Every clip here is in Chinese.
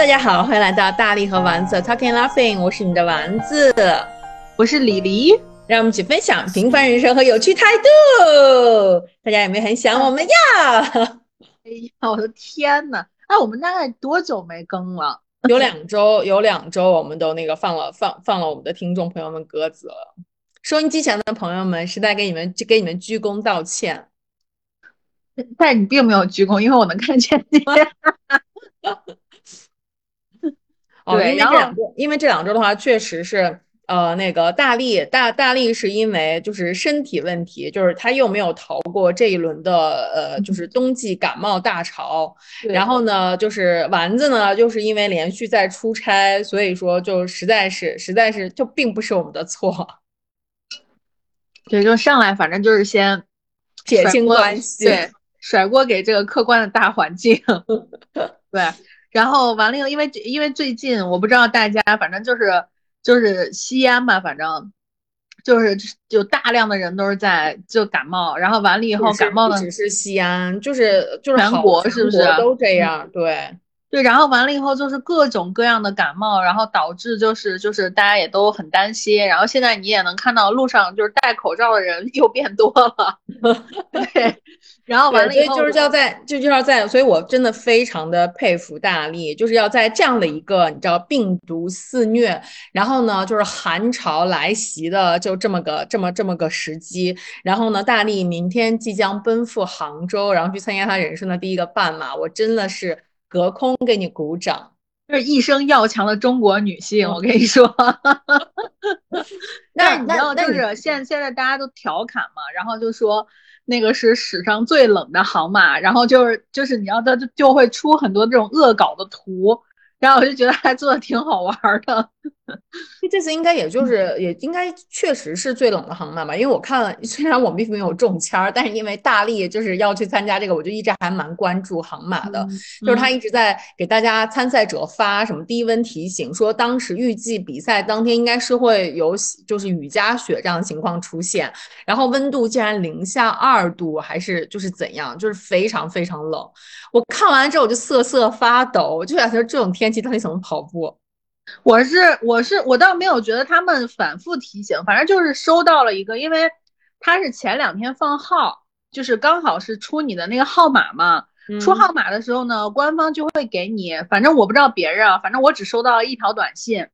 大家好，欢迎来到大力和丸子 Talking Laughing，我是你的丸子，我是李黎，让我们一起分享平凡人生和有趣态度。大家有没有很想我们呀？哎呀，我的天呐！哎，我们大概多久没更了？有两周，有两周，我们都那个放了放放了我们的听众朋友们鸽子了。收音机前的朋友们，实在给你们给你们鞠躬道歉。但你并没有鞠躬，因为我能看见你。对，然后因为这两周的话，确实是呃，那个大力大大力是因为就是身体问题，就是他又没有逃过这一轮的呃，就是冬季感冒大潮。然后呢，就是丸子呢，就是因为连续在出差，所以说就实在是实在是就并不是我们的错。对，就上来反正就是先 撇清关系，对，甩锅给这个客观的大环境。对。然后完了以后，因为因为最近我不知道大家，反正就是就是西安嘛，反正就是就大量的人都是在就感冒，然后完了以后感冒的只是西安，就是就是全国是不是都这样？对对，然后完了以后就是各种各样的感冒，然后导致就是就是大家也都很担心，然后现在你也能看到路上就是戴口罩的人又变多了，对。然后完了，所以就是要在，就就要在，所以我真的非常的佩服大力，就是要在这样的一个你知道病毒肆虐，然后呢就是寒潮来袭的就这么个这么这么个时机，然后呢大力明天即将奔赴杭州，然后去参加他人生的第一个半马，我真的是隔空给你鼓掌，就是一生要强的中国女性，我跟你说。那你知道就是现现在大家都调侃嘛，然后就说。那个是史上最冷的航马，然后就是就是你要它就就会出很多这种恶搞的图。然后我就觉得还做的挺好玩的，这次应该也就是也应该确实是最冷的航马吧，因为我看了，虽然我并没有中签儿，但是因为大力就是要去参加这个，我就一直还蛮关注航马的，就是他一直在给大家参赛者发什么低温提醒，说当时预计比赛当天应该是会有就是雨夹雪这样的情况出现，然后温度竟然零下二度还是就是怎样，就是非常非常冷。我看完之后我就瑟瑟发抖，我就想说这种天气。到底怎么跑步？我是我是我倒没有觉得他们反复提醒，反正就是收到了一个，因为他是前两天放号，就是刚好是出你的那个号码嘛。出号码的时候呢，官方就会给你，反正我不知道别人啊，反正我只收到了一条短信，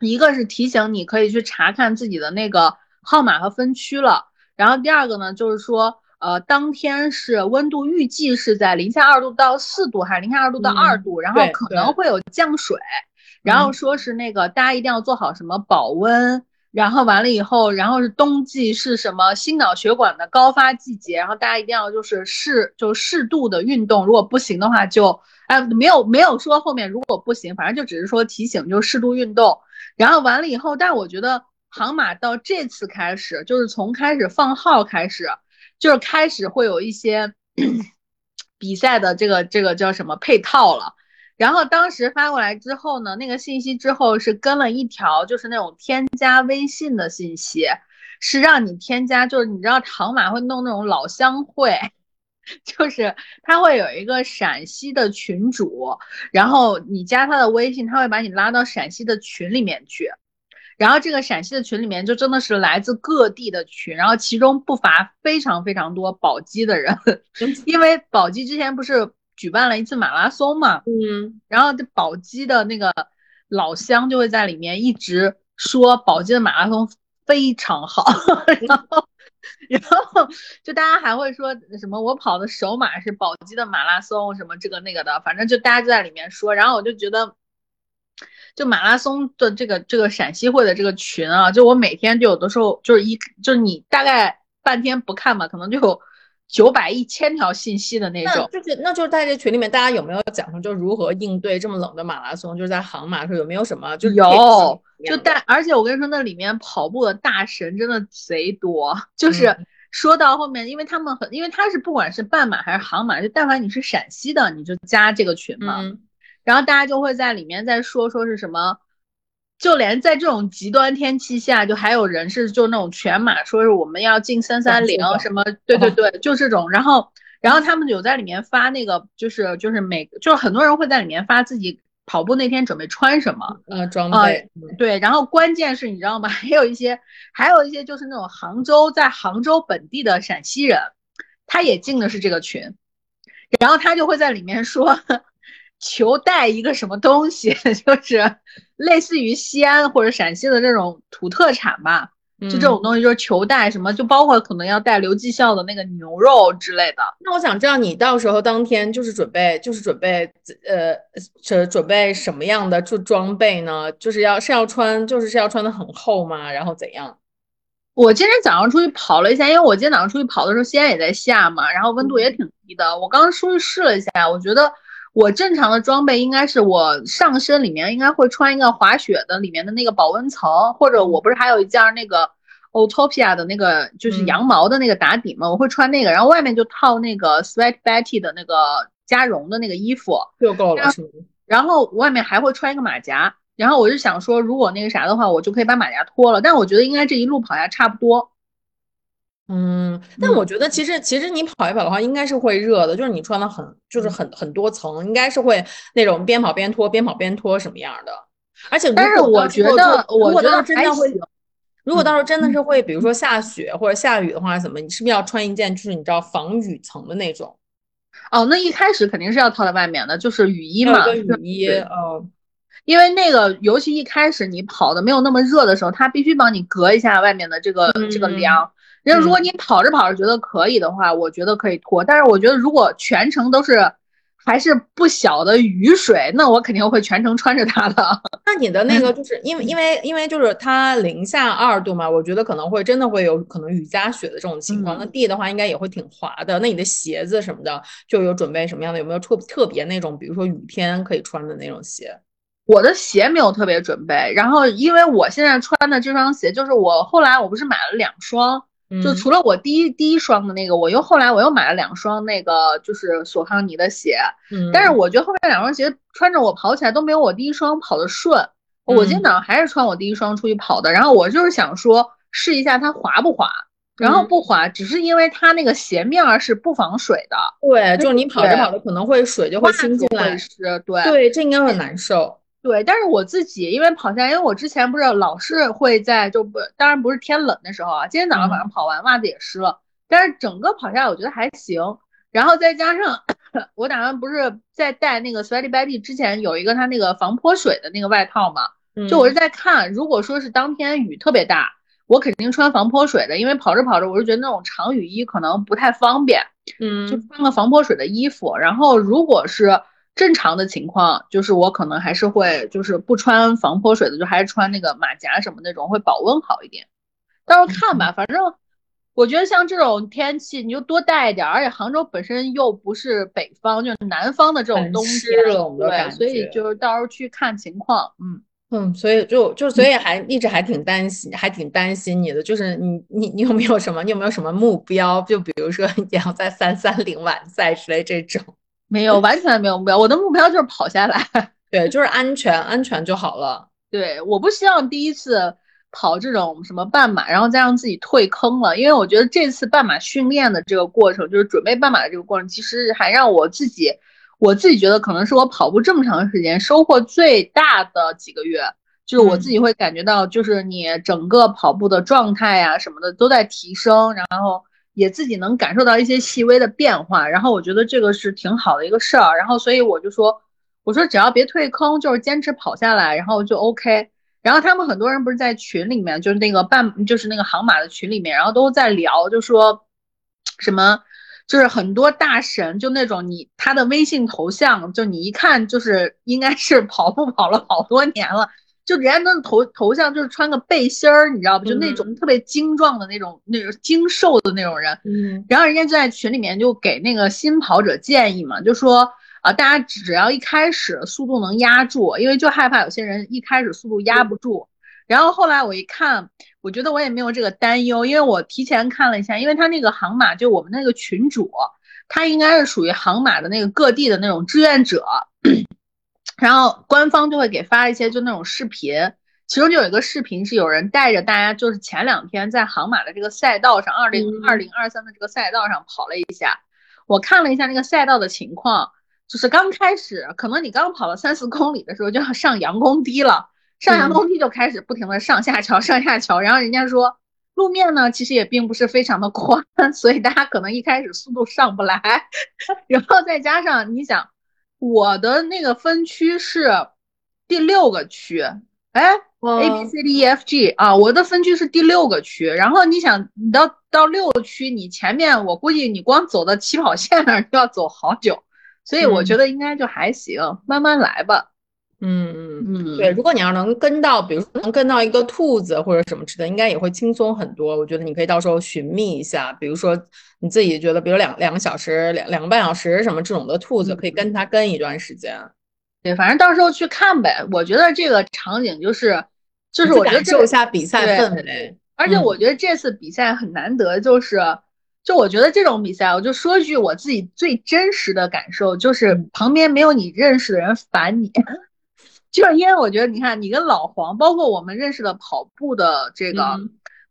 一个是提醒你可以去查看自己的那个号码和分区了，然后第二个呢就是说。呃，当天是温度预计是在零下二度到四度，还是零下二度到二度？然后可能会有降水，然后说是那个大家一定要做好什么保温，然后完了以后，然后是冬季是什么心脑血管的高发季节，然后大家一定要就是适就适度的运动，如果不行的话就哎没有没有说后面如果不行，反正就只是说提醒就适度运动，然后完了以后，但我觉得航马到这次开始就是从开始放号开始。就是开始会有一些 比赛的这个这个叫什么配套了，然后当时发过来之后呢，那个信息之后是跟了一条就是那种添加微信的信息，是让你添加，就是你知道唐马会弄那种老乡会，就是他会有一个陕西的群主，然后你加他的微信，他会把你拉到陕西的群里面去。然后这个陕西的群里面就真的是来自各地的群，然后其中不乏非常非常多宝鸡的人，因为宝鸡之前不是举办了一次马拉松嘛，嗯，然后这宝鸡的那个老乡就会在里面一直说宝鸡的马拉松非常好，然后然后就大家还会说什么我跑的首马是宝鸡的马拉松什么这个那个的，反正就大家就在里面说，然后我就觉得。就马拉松的这个这个陕西会的这个群啊，就我每天就有的时候就是一就是你大概半天不看吧，可能就有九百一千条信息的那种。就是那就是在这群里面，大家有没有讲说就如何应对这么冷的马拉松？就是在杭马时候有没有什么？就有，就但而且我跟你说，那里面跑步的大神真的贼多。就是说到后面，因为他们很，因为他是不管是半马还是杭马，就但凡你是陕西的，你就加这个群嘛。然后大家就会在里面再说说是什么，就连在这种极端天气下，就还有人是就那种全马，说是我们要进三三零什么，对对对，就这种。然后，然后他们有在里面发那个，就是就是每就是很多人会在里面发自己跑步那天准备穿什么，呃，装备，对，然后关键是你知道吗？还有一些，还有一些就是那种杭州在杭州本地的陕西人，他也进的是这个群，然后他就会在里面说，求带一个什么东西，就是类似于西安或者陕西的这种土特产吧。就这种东西，就是求带什么，就包括可能要带刘继孝的那个牛肉之类的。那我想知道你到时候当天就是准备，就是准备，呃，是准备什么样的就装备呢？就是要是要穿，就是是要穿的很厚吗？然后怎样？我今天早上出去跑了一下，因为我今天早上出去跑的时候，西安也在下嘛，然后温度也挺低的。我刚刚出去试了一下，我觉得我正常的装备应该是我上身里面应该会穿一个滑雪的里面的那个保温层，或者我不是还有一件那个。Otopia 的那个就是羊毛的那个打底嘛，我会穿那个，然后外面就套那个 Sweat Betty 的那个加绒的那个衣服就够了？然后外面还会穿一个马甲，然后我就想说，如果那个啥的话，我就可以把马甲脱了。但我觉得应该这一路跑下差不多。嗯，但我觉得其实其实你跑一跑的话，应该是会热的，就是你穿的很就是很很多层，应该是会那种边跑边脱，边跑边脱什么样的。而且但是我觉得，我觉得真的会。如果到时候真的是会，比如说下雪或者下雨的话，怎么？你是不是要穿一件就是你知道防雨层的那种？哦，那一开始肯定是要套在外面的，就是雨衣嘛。雨衣，哦，因为那个尤其一开始你跑的没有那么热的时候，它必须帮你隔一下外面的这个这个凉。那如果你跑着跑着觉得可以的话，我觉得可以脱。但是我觉得如果全程都是。还是不小的雨水，那我肯定会全程穿着它的。那你的那个 就是因为因为因为就是它零下二度嘛，我觉得可能会真的会有可能雨夹雪的这种情况。那地的话应该也会挺滑的。那你的鞋子什么的就有准备什么样的？有没有特特别那种，比如说雨天可以穿的那种鞋？我的鞋没有特别准备，然后因为我现在穿的这双鞋就是我后来我不是买了两双。就除了我第一第一双的那个，我又后来我又买了两双那个就是索康尼的鞋，嗯，但是我觉得后面两双鞋穿着我跑起来都没有我第一双跑的顺。我今天早上还是穿我第一双出去跑的，然后我就是想说试一下它滑不滑，然后不滑，只是因为它那个鞋面是不防水的。对，就是你跑着跑着可能会水就会侵进来，对对，这应该会难受。对，但是我自己因为跑下来，因为我之前不是老是会在就不，当然不是天冷的时候啊。今天早上晚上跑完，袜子也湿了，但是整个跑下来我觉得还行。然后再加上我打算不是在带那个 Sweaty Betty 之前有一个它那个防泼水的那个外套嘛，就我是在看，如果说是当天雨特别大，我肯定穿防泼水的，因为跑着跑着我就觉得那种长雨衣可能不太方便，嗯，就穿个防泼水的衣服。然后如果是正常的情况就是我可能还是会就是不穿防泼水的，就还是穿那个马甲什么那种会保温好一点。到时候看吧，反正我觉得像这种天气你就多带一点，而且杭州本身又不是北方，就是南方的这种冬天，对，所以就是到时候去看情况。嗯嗯，所以就就所以还一直还挺担心，还挺担心你的，就是你你你有没有什么你有没有什么目标？就比如说 你要在三三零完赛之类这种。没有，完全没有目标。我的目标就是跑下来，对，就是安全，安全就好了。对，我不希望第一次跑这种什么半马，然后再让自己退坑了。因为我觉得这次半马训练的这个过程，就是准备半马的这个过程，其实还让我自己，我自己觉得可能是我跑步这么长时间收获最大的几个月。就是我自己会感觉到，就是你整个跑步的状态呀什么的都在提升，然后。也自己能感受到一些细微的变化，然后我觉得这个是挺好的一个事儿，然后所以我就说，我说只要别退坑，就是坚持跑下来，然后就 OK。然后他们很多人不是在群里面，就是那个半，就是那个航马的群里面，然后都在聊，就说什么，就是很多大神，就那种你他的微信头像，就你一看就是应该是跑步跑了好多年了。就人家那头头像就是穿个背心儿，你知道不？就那种特别精壮的那种、那种精瘦的那种人。嗯。然后人家就在群里面就给那个新跑者建议嘛，就说啊，大家只要一开始速度能压住，因为就害怕有些人一开始速度压不住。然后后来我一看，我觉得我也没有这个担忧，因为我提前看了一下，因为他那个航马就我们那个群主，他应该是属于航马的那个各地的那种志愿者。然后官方就会给发一些就那种视频，其中就有一个视频是有人带着大家，就是前两天在杭马的这个赛道上，二零二零二三的这个赛道上跑了一下。我看了一下那个赛道的情况，就是刚开始，可能你刚跑了三四公里的时候就要上杨公堤了，上杨公堤就开始不停的上下桥，上下桥，然后人家说路面呢其实也并不是非常的宽，所以大家可能一开始速度上不来，然后再加上你想我的那个分区是第六个区，哎，A B C D E F G 啊，我的分区是第六个区，然后你想你到到六区，你前面我估计你光走到起跑线那儿就 要走好久。所以我觉得应该就还行，慢慢来吧。嗯嗯嗯，对，如果你要能跟到，比如说能跟到一个兔子或者什么吃的，应该也会轻松很多。我觉得你可以到时候寻觅一下，比如说你自己觉得，比如两两个小时、两两个半小时什么这种的兔子，可以跟它跟一段时间。对，反正到时候去看呗。我觉得这个场景就是，就是我感受一下比赛氛围。而且我觉得这次比赛很难得，就是。就我觉得这种比赛，我就说一句我自己最真实的感受，就是旁边没有你认识的人烦你，就是因为我觉得你看你跟老黄，包括我们认识的跑步的这个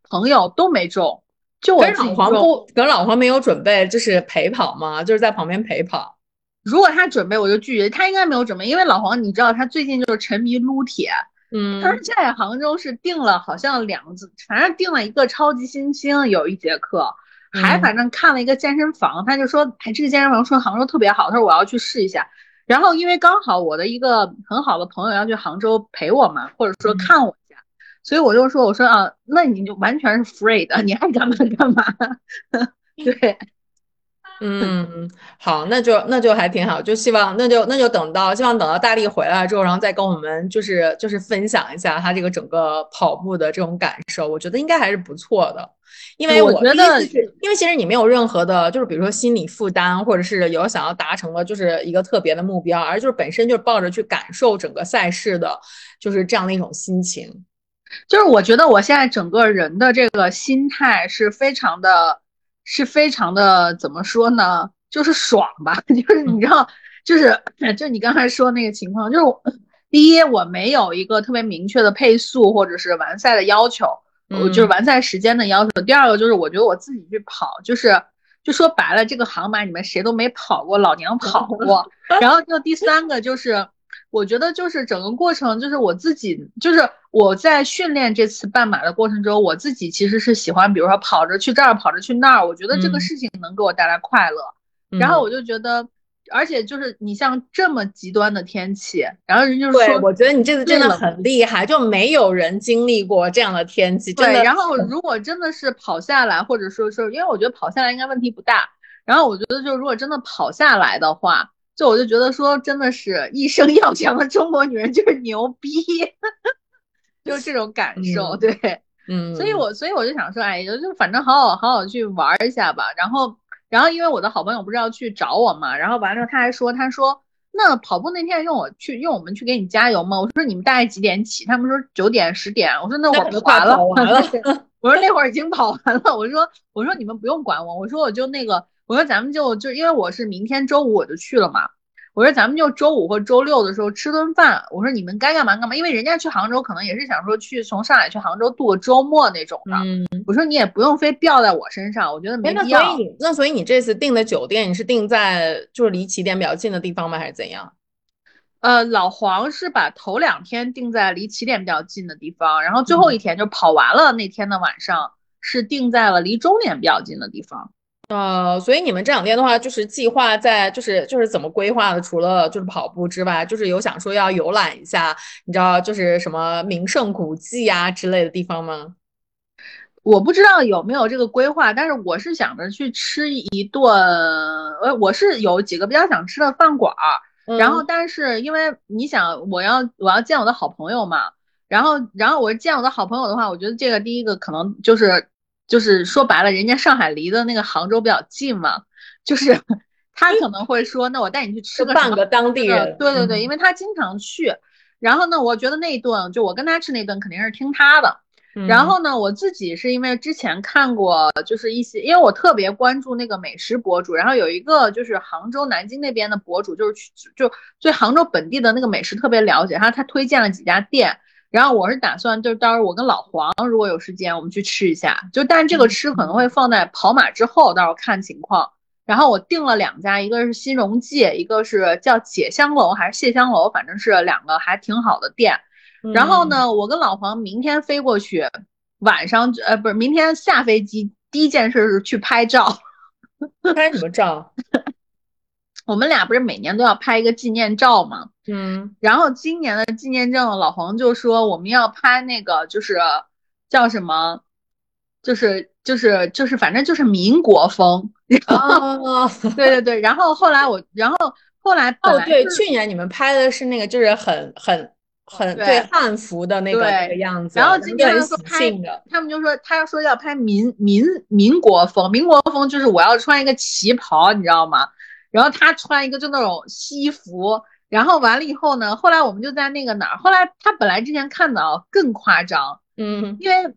朋友都没中，就我老黄不跟老黄没有准备，就是陪跑嘛？就是在旁边陪跑。如果他准备，我就拒绝。他应该没有准备，因为老黄你知道他最近就是沉迷撸铁，嗯，他在杭州是订了好像两次，反正订了一个超级新星有一节课。还反正看了一个健身房，他就说，哎，这个健身房说杭州特别好，他说我要去试一下。然后因为刚好我的一个很好的朋友要去杭州陪我嘛，或者说看我一下，所以我就说，我说啊，那你就完全是 free 的，你爱干嘛干嘛。对。嗯，好，那就那就还挺好，就希望那就那就等到希望等到大力回来之后，然后再跟我们就是就是分享一下他这个整个跑步的这种感受，我觉得应该还是不错的，因为我觉得因为其实你没有任何的，就是比如说心理负担，或者是有想要达成的，就是一个特别的目标，而就是本身就是抱着去感受整个赛事的，就是这样的一种心情，就是我觉得我现在整个人的这个心态是非常的。是非常的怎么说呢？就是爽吧，就是你知道，就是就你刚才说那个情况，就是第一我没有一个特别明确的配速或者是完赛的要求，我就是完赛时间的要求。第二个就是我觉得我自己去跑，就是就说白了，这个航马你们谁都没跑过，老娘跑过。然后就第三个就是。我觉得就是整个过程，就是我自己，就是我在训练这次半马的过程中，我自己其实是喜欢，比如说跑着去这儿，跑着去那儿，我觉得这个事情能给我带来快乐。然后我就觉得，而且就是你像这么极端的天气，然后人就说，我觉得你这次真的很厉害，就没有人经历过这样的天气。对，然后如果真的是跑下来，或者说是因为我觉得跑下来应该问题不大。然后我觉得，就如果真的跑下来的话。就我就觉得说，真的是一生 要强的中国女人就是牛逼，就这种感受，对，嗯，所以我所以我就想说，哎，就就反正好好好好去玩一下吧。然后然后因为我的好朋友不是要去找我嘛，然后完了他还说，他说那跑步那天用我去用我们去给你加油吗？我说你们大概几点起？他们说九点十点。我说那我们完了，我说那会儿已经跑完了。我说我说你们不用管我，我说我就那个。我说咱们就就因为我是明天周五我就去了嘛，我说咱们就周五或周六的时候吃顿饭。我说你们该干嘛干嘛，因为人家去杭州可能也是想说去从上海去杭州度个周末那种的。我说你也不用非吊在我身上，我觉得没必要。那所以那所以你这次订的酒店你是订在就是离起点比较近的地方吗，还是怎样？呃，老黄是把头两天定在离起点比较近的地方，然后最后一天就跑完了那天的晚上是定在了离终点比较近的地方。呃，所以你们这两天的话，就是计划在，就是就是怎么规划的？除了就是跑步之外，就是有想说要游览一下，你知道就是什么名胜古迹啊之类的地方吗？我不知道有没有这个规划，但是我是想着去吃一顿，呃，我是有几个比较想吃的饭馆儿，然后但是因为你想我要我要见我的好朋友嘛，然后然后我见我的好朋友的话，我觉得这个第一个可能就是。就是说白了，人家上海离的那个杭州比较近嘛，就是 他可能会说，那我带你去吃个半个当地人。对对对，因为他经常去。然后呢，我觉得那一顿就我跟他吃那顿肯定是听他的。然后呢，我自己是因为之前看过，就是一些，因为我特别关注那个美食博主，然后有一个就是杭州、南京那边的博主，就是去就对杭州本地的那个美食特别了解，然后他推荐了几家店。然后我是打算，就是到时候我跟老黄如果有时间，我们去吃一下。就但是这个吃可能会放在跑马之后，到时候看情况。然后我订了两家，一个是新荣记，一个是叫解香楼还是蟹香楼，反正是两个还挺好的店。然后呢，我跟老黄明天飞过去，晚上呃不是明天下飞机，第一件事是去拍照。拍什么照？我们俩不是每年都要拍一个纪念照吗？嗯。然后今年的纪念照，老黄就说我们要拍那个，就是叫什么，就是就是就是反正就是民国风。哦，对对对，然后后来我，然后后来哦，对，去年你们拍的是那个，就是很很很对汉服的那个那个样子，然后今天说拍，他们就说他要说要拍民民民国风，民国风就是我要穿一个旗袍，你知道吗？然后他穿一个就那种西服，然后完了以后呢，后来我们就在那个哪儿，后来他本来之前看的啊更夸张，嗯，因为。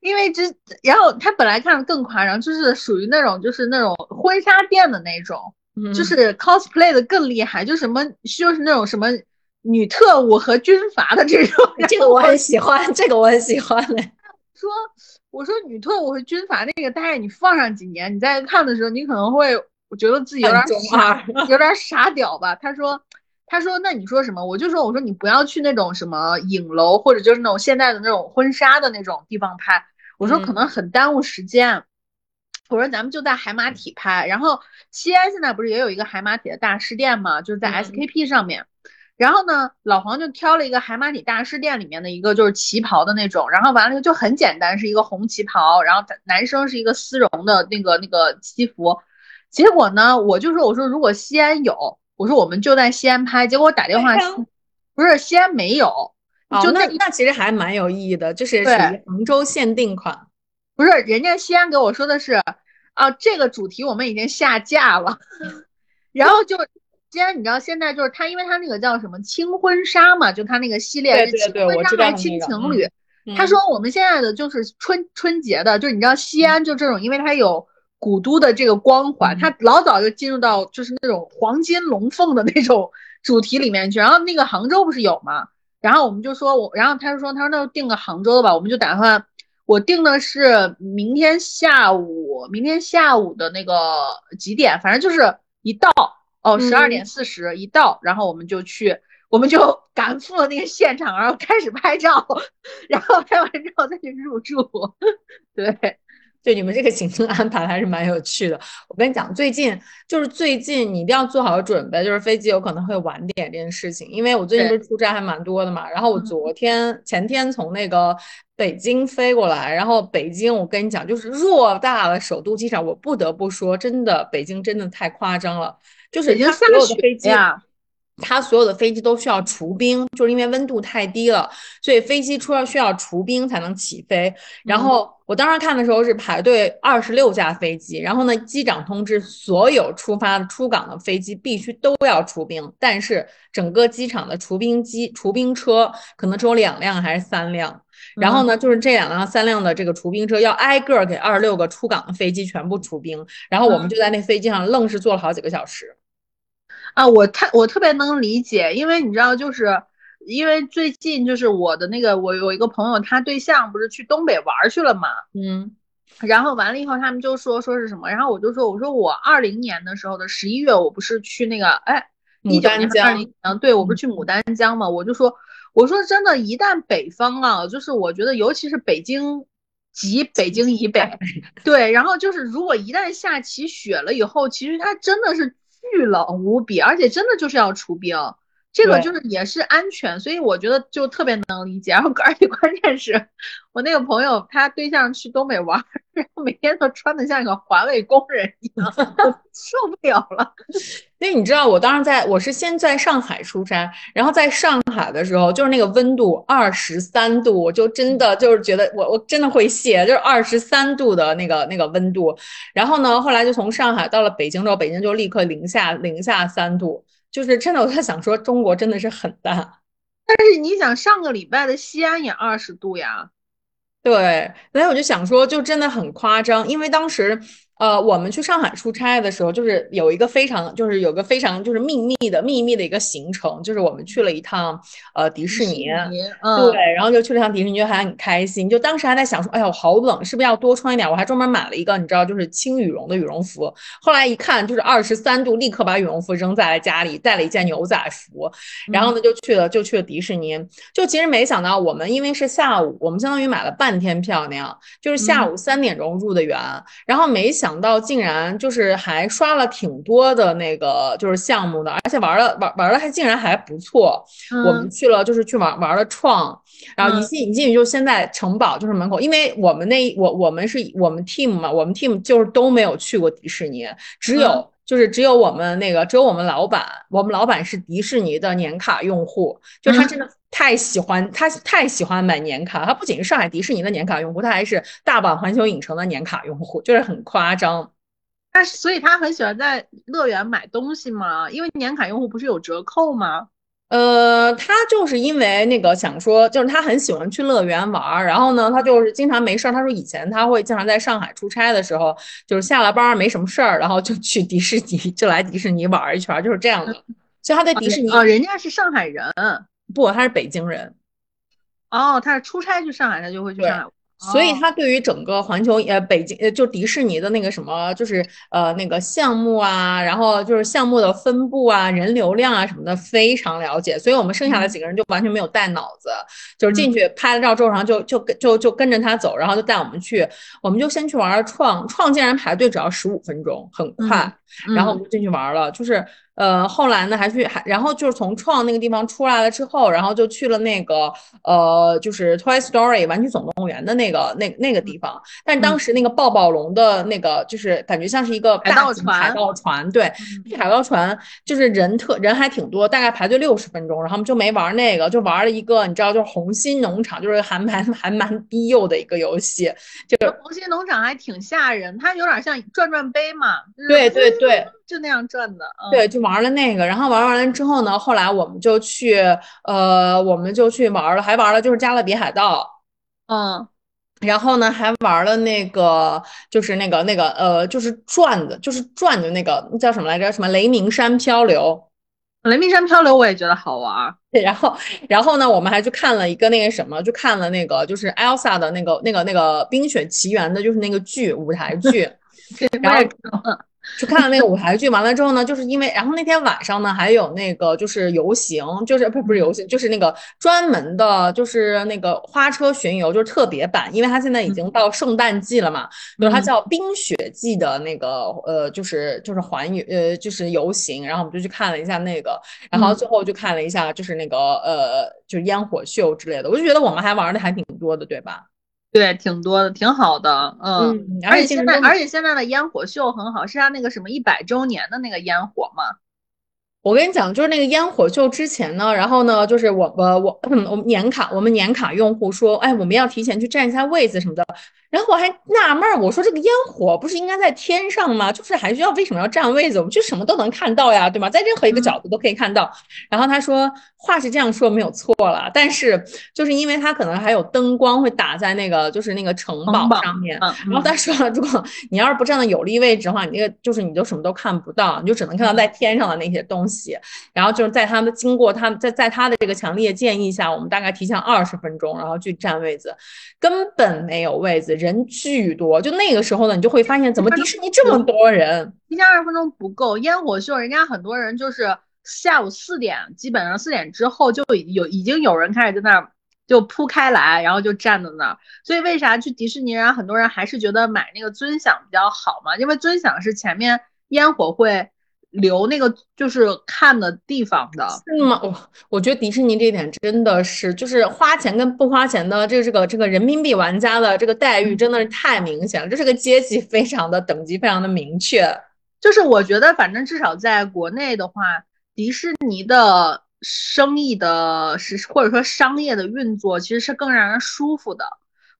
因为之，然后他本来看的更夸张，就是属于那种，就是那种婚纱店的那种，就是 cosplay 的更厉害，就什么就是那种什么女特务和军阀的这种。这个我很喜欢，这个我很喜欢嘞。说，我说女特务和军阀那个，大概你放上几年，你再看的时候，你可能会我觉得自己有点傻，有点傻屌吧。他说，他说，那你说什么？我就说，我说你不要去那种什么影楼，或者就是那种现代的那种婚纱的那种地方拍。我说可能很耽误时间，我说咱们就在海马体拍，然后西安现在不是也有一个海马体的大师店嘛，就是在 SKP 上面，然后呢，老黄就挑了一个海马体大师店里面的一个就是旗袍的那种，然后完了就很简单，是一个红旗袍，然后男生是一个丝绒的那个那个西服，结果呢，我就说我说如果西安有，我说我们就在西安拍，结果我打电话，不是西安没有。就那那其实还蛮有意义的，就是属于杭州限定款，不是人家西安给我说的是啊，这个主题我们已经下架了，然后就既然你知道现在就是他，因为他那个叫什么轻婚纱嘛，就他那个系列是轻婚纱还是轻情侣，他说我们现在的就是春春节的，就是你知道西安就这种，因为它有古都的这个光环，它老早就进入到就是那种黄金龙凤的那种 主题里面去，然后那个杭州不是有吗？然后我们就说，我，然后他就说，他说那就定个杭州的吧，我们就打算，我定的是明天下午，明天下午的那个几点，反正就是一到哦，十二点四十一到，然后我们就去，我们就 赶赴了那个现场，然后开始拍照，然后拍完之后再去入住，对。对你们这个行程安排还是蛮有趣的。我跟你讲，最近就是最近你一定要做好准备，就是飞机有可能会晚点这件事情。因为我最近不是出差还蛮多的嘛，然后我昨天前天从那个北京飞过来，然后北京我跟你讲，就是偌大的首都机场，我不得不说，真的北京真的太夸张了，就是它所有的飞机啊。它所有的飞机都需要除冰，就是因为温度太低了，所以飞机出要需要除冰才能起飞。然后我当时看的时候是排队二十六架飞机，然后呢，机长通知所有出发出港的飞机必须都要除冰，但是整个机场的除冰机、除冰车可能只有两辆还是三辆，然后呢，就是这两辆、三辆的这个除冰车要挨个给二十六个出港的飞机全部除冰，然后我们就在那飞机上愣是坐了好几个小时。啊，我太我特别能理解，因为你知道，就是因为最近就是我的那个，我有一个朋友，他对象不是去东北玩去了嘛，嗯，然后完了以后，他们就说说是什么，然后我就说，我说我二零年的时候的十一月，我不是去那个，哎，牡丹江，嗯，对我不是去牡丹江嘛，我就说，我说真的，一旦北方啊，就是我觉得，尤其是北京及北京以北，对，然后就是如果一旦下起雪了以后，其实它真的是。巨冷无比，而且真的就是要除冰，这个就是也是安全，所以我觉得就特别能理解。然后而且关键是我那个朋友他对象去东北玩，然后每天都穿的像一个环卫工人一样，受不了了。因为你知道，我当时在我是先在上海出差，然后在上海的时候就是那个温度二十三度，我就真的就是觉得我我真的会谢，就是二十三度的那个那个温度。然后呢，后来就从上海到了北京之后，北京就立刻零下零下三度，就是真的我在想说，中国真的是很大。但是你想，上个礼拜的西安也二十度呀。对，所以我就想说，就真的很夸张，因为当时呃，我们去上海出差的时候，就是有一个非常，就是有个非常就是秘密的秘密的一个行程，就是我们去了一趟呃迪士尼，对，然后就去了趟迪士尼，就还很开心。就当时还在想说，哎呀，好冷，是不是要多穿一点？我还专门买了一个，你知道，就是轻羽绒的羽绒服。后来一看，就是二十三度，立刻把羽绒服扔在了家里，带了一件牛仔服，然后呢就去了，就去了迪士尼。就其实没想到，我们因为是下午，我们相当于买了半天票那样，就是下午三点钟入的园，然后没想。想到竟然就是还刷了挺多的那个就是项目的，而且玩了玩玩了还竟然还不错。我们去了就是去玩玩了创，然后一进一进去就现在城堡就是门口，因为我们那我我们是我们 team 嘛，我们 team 就是都没有去过迪士尼，只有就是只有我们那个只有我们老板，我们老板是迪士尼的年卡用户，就他真的。太喜欢他，太喜欢买年卡。他不仅是上海迪士尼的年卡用户，他还是大阪环球影城的年卡用户，就是很夸张。但是，所以他很喜欢在乐园买东西嘛？因为年卡用户不是有折扣吗？呃，他就是因为那个想说，就是他很喜欢去乐园玩儿，然后呢，他就是经常没事儿。他说以前他会经常在上海出差的时候，就是下了班没什么事儿，然后就去迪士尼，就来迪士尼玩一圈，就是这样的。所以他在迪士尼啊，人家是上海人。不，他是北京人。哦，他是出差去上海，他就会去上海。所以他对于整个环球呃北京呃就迪士尼的那个什么就是呃那个项目啊，然后就是项目的分布啊、人流量啊什么的非常了解。所以我们剩下的几个人就完全没有带脑子，就是进去拍了照之后，然后就就跟就就跟着他走，然后就带我们去。我们就先去玩创创，竟然排队只要十五分钟，很快。然后我们就进去玩了，就是。呃，后来呢，还去还，然后就是从创那个地方出来了之后，然后就去了那个呃，就是 Toy Story 玩具总动员的那个那那个地方。但当时那个抱抱龙的那个，就是感觉像是一个海盗船，海盗船，对，海盗船就是人特人还挺多，大概排队六十分钟，然后我们就没玩那个，就玩了一个，你知道，就是红心农场，就是还蛮还蛮低幼的一个游戏，就是红心农场还挺吓人，它有点像转转杯嘛，对对对。就那样转的，对，就玩了那个，然后玩完了之后呢，后来我们就去，呃，我们就去玩了，还玩了就是加勒比海盗，嗯，然后呢还玩了那个，就是那个那个呃，就是转的，就是转的那个叫什么来着？什么雷鸣山漂流？雷鸣山漂流我也觉得好玩。对，然后然后呢，我们还去看了一个那个什么，就看了那个就是 Elsa 的那个那个那个冰雪奇缘的，就是那个剧舞台剧，然后。去看了那个舞台剧，完了之后呢，就是因为，然后那天晚上呢，还有那个就是游行，就是不不是游行，就是那个专门的，就是那个花车巡游，就是特别版，因为它现在已经到圣诞季了嘛，就是它叫冰雪季的那个，呃，就是就是环游，呃，就是游行，然后我们就去看了一下那个，然后最后就看了一下就是那个，呃，就是烟火秀之类的，我就觉得我们还玩的还挺多的，对吧？对，挺多的，挺好的，嗯，而且现在，而且现在的烟火秀很好，是他那个什么一百周年的那个烟火嘛。我跟你讲，就是那个烟火秀之前呢，然后呢，就是我我我 我们年卡，我们年卡用户说，哎，我们要提前去占一下位子什么的。然后我还纳闷儿，我说这个烟火不是应该在天上吗？就是还需要为什么要占位子？我们就什么都能看到呀，对吗？在任何一个角度都可以看到。然后他说话是这样说没有错了，但是就是因为他可能还有灯光会打在那个就是那个城堡上面。然后他说了，如果你要是不站在有利位置的话，你那个就是你就什么都看不到，你就只能看到在天上的那些东西。然后就是在他们经过他们在在他的这个强烈建议下，我们大概提前二十分钟，然后去占位子，根本没有位子。人巨多，就那个时候呢，你就会发现怎么迪士尼这么多人？提前二十分钟不够，烟火秀人家很多人就是下午四点，基本上四点之后就有已经有人开始在那儿就铺开来，然后就站在那儿。所以为啥去迪士尼人很多人还是觉得买那个尊享比较好嘛？因为尊享是前面烟火会。留那个就是看的地方的，是吗？我我觉得迪士尼这一点真的是，就是花钱跟不花钱的这个这个这个人民币玩家的这个待遇真的是太明显了，这是个阶级非常的等级非常的明确。就是我觉得，反正至少在国内的话，迪士尼的生意的是或者说商业的运作其实是更让人舒服的，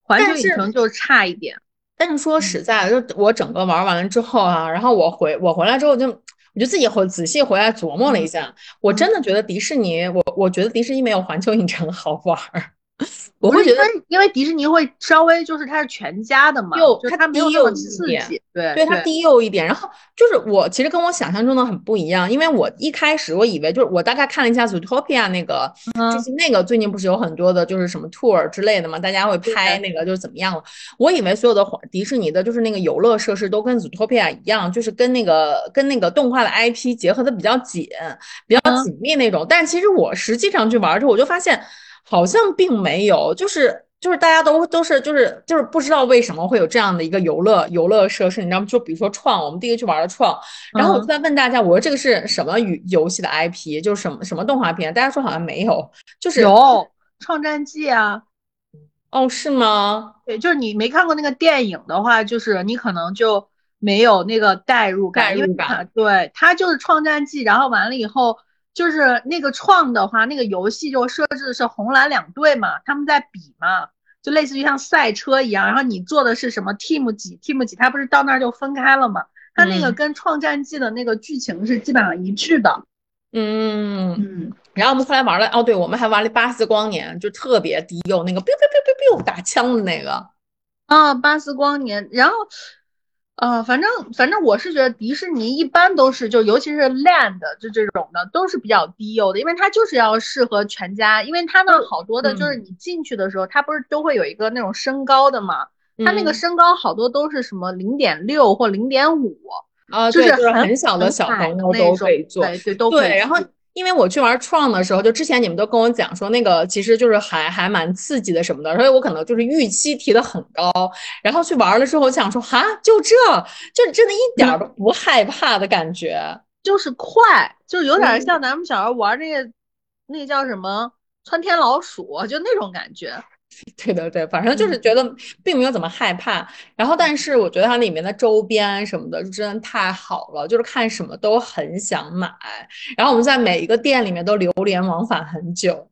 环球影城就差一点。但是说实在的，就我整个玩完了之后啊，然后我回我回来之后就。我就自己回仔细回来琢磨了一下，我真的觉得迪士尼，我我觉得迪士尼没有环球影城好玩儿。我会觉得，因为迪士尼会稍微就是它是全家的嘛，又它低幼一点，对，对它低幼一点。然后就是我其实跟我想象中的很不一样，因为我一开始我以为就是我大概看了一下 Zootopia 那个，就是那个最近不是有很多的就是什么 tour 之类的嘛，大家会拍那个就是怎么样了。我以为所有的迪士尼的就是那个游乐设施都跟 Zootopia 一样，就是跟那个跟那个动画的 IP 结合的比较紧，比较紧密那种。但其实我实际上去玩之后，我就发现。好像并没有，就是就是大家都都是就是就是不知道为什么会有这样的一个游乐游乐设施，你知道吗？就比如说创，我们第一个去玩的创，然后我就在问大家，我说这个是什么游游戏的 IP，就是什么什么动画片？大家说好像没有，就是有创战记啊，哦，是吗？对，就是你没看过那个电影的话，就是你可能就没有那个代入感，代入感，对，它就是创战记，然后完了以后。就是那个创的话，那个游戏就设置的是红蓝两队嘛，他们在比嘛，就类似于像赛车一样。然后你做的是什么 team 几 team 几，他不是到那儿就分开了嘛？他那个跟创战记的那个剧情是基本上一致的。嗯嗯。然后我们后来玩了，哦，对，我们还玩了巴斯光年，就特别低幼那个 biu biu biu biu biu 打枪的那个。啊，巴斯光年，然后。呃，反正反正我是觉得迪士尼一般都是就尤其是 Land 就这种的都是比较低幼的，因为它就是要适合全家，因为它呢好多的就是你进去的时候，它不是都会有一个那种身高的嘛，它那个身高好多都是什么零点六或零点五啊，就是很小的小朋友都可以坐，对对都可以。然后。因为我去玩创的时候，就之前你们都跟我讲说那个其实就是还还蛮刺激的什么的，所以我可能就是预期提的很高，然后去玩了之后，我想说哈，就这就真的一点都不害怕的感觉，就是快，就是有点像咱们小时候玩那个那个叫什么窜天老鼠，就那种感觉。对对对，反正就是觉得并没有怎么害怕，然后但是我觉得它里面的周边什么的就真的太好了，就是看什么都很想买，然后我们在每一个店里面都流连往返很久。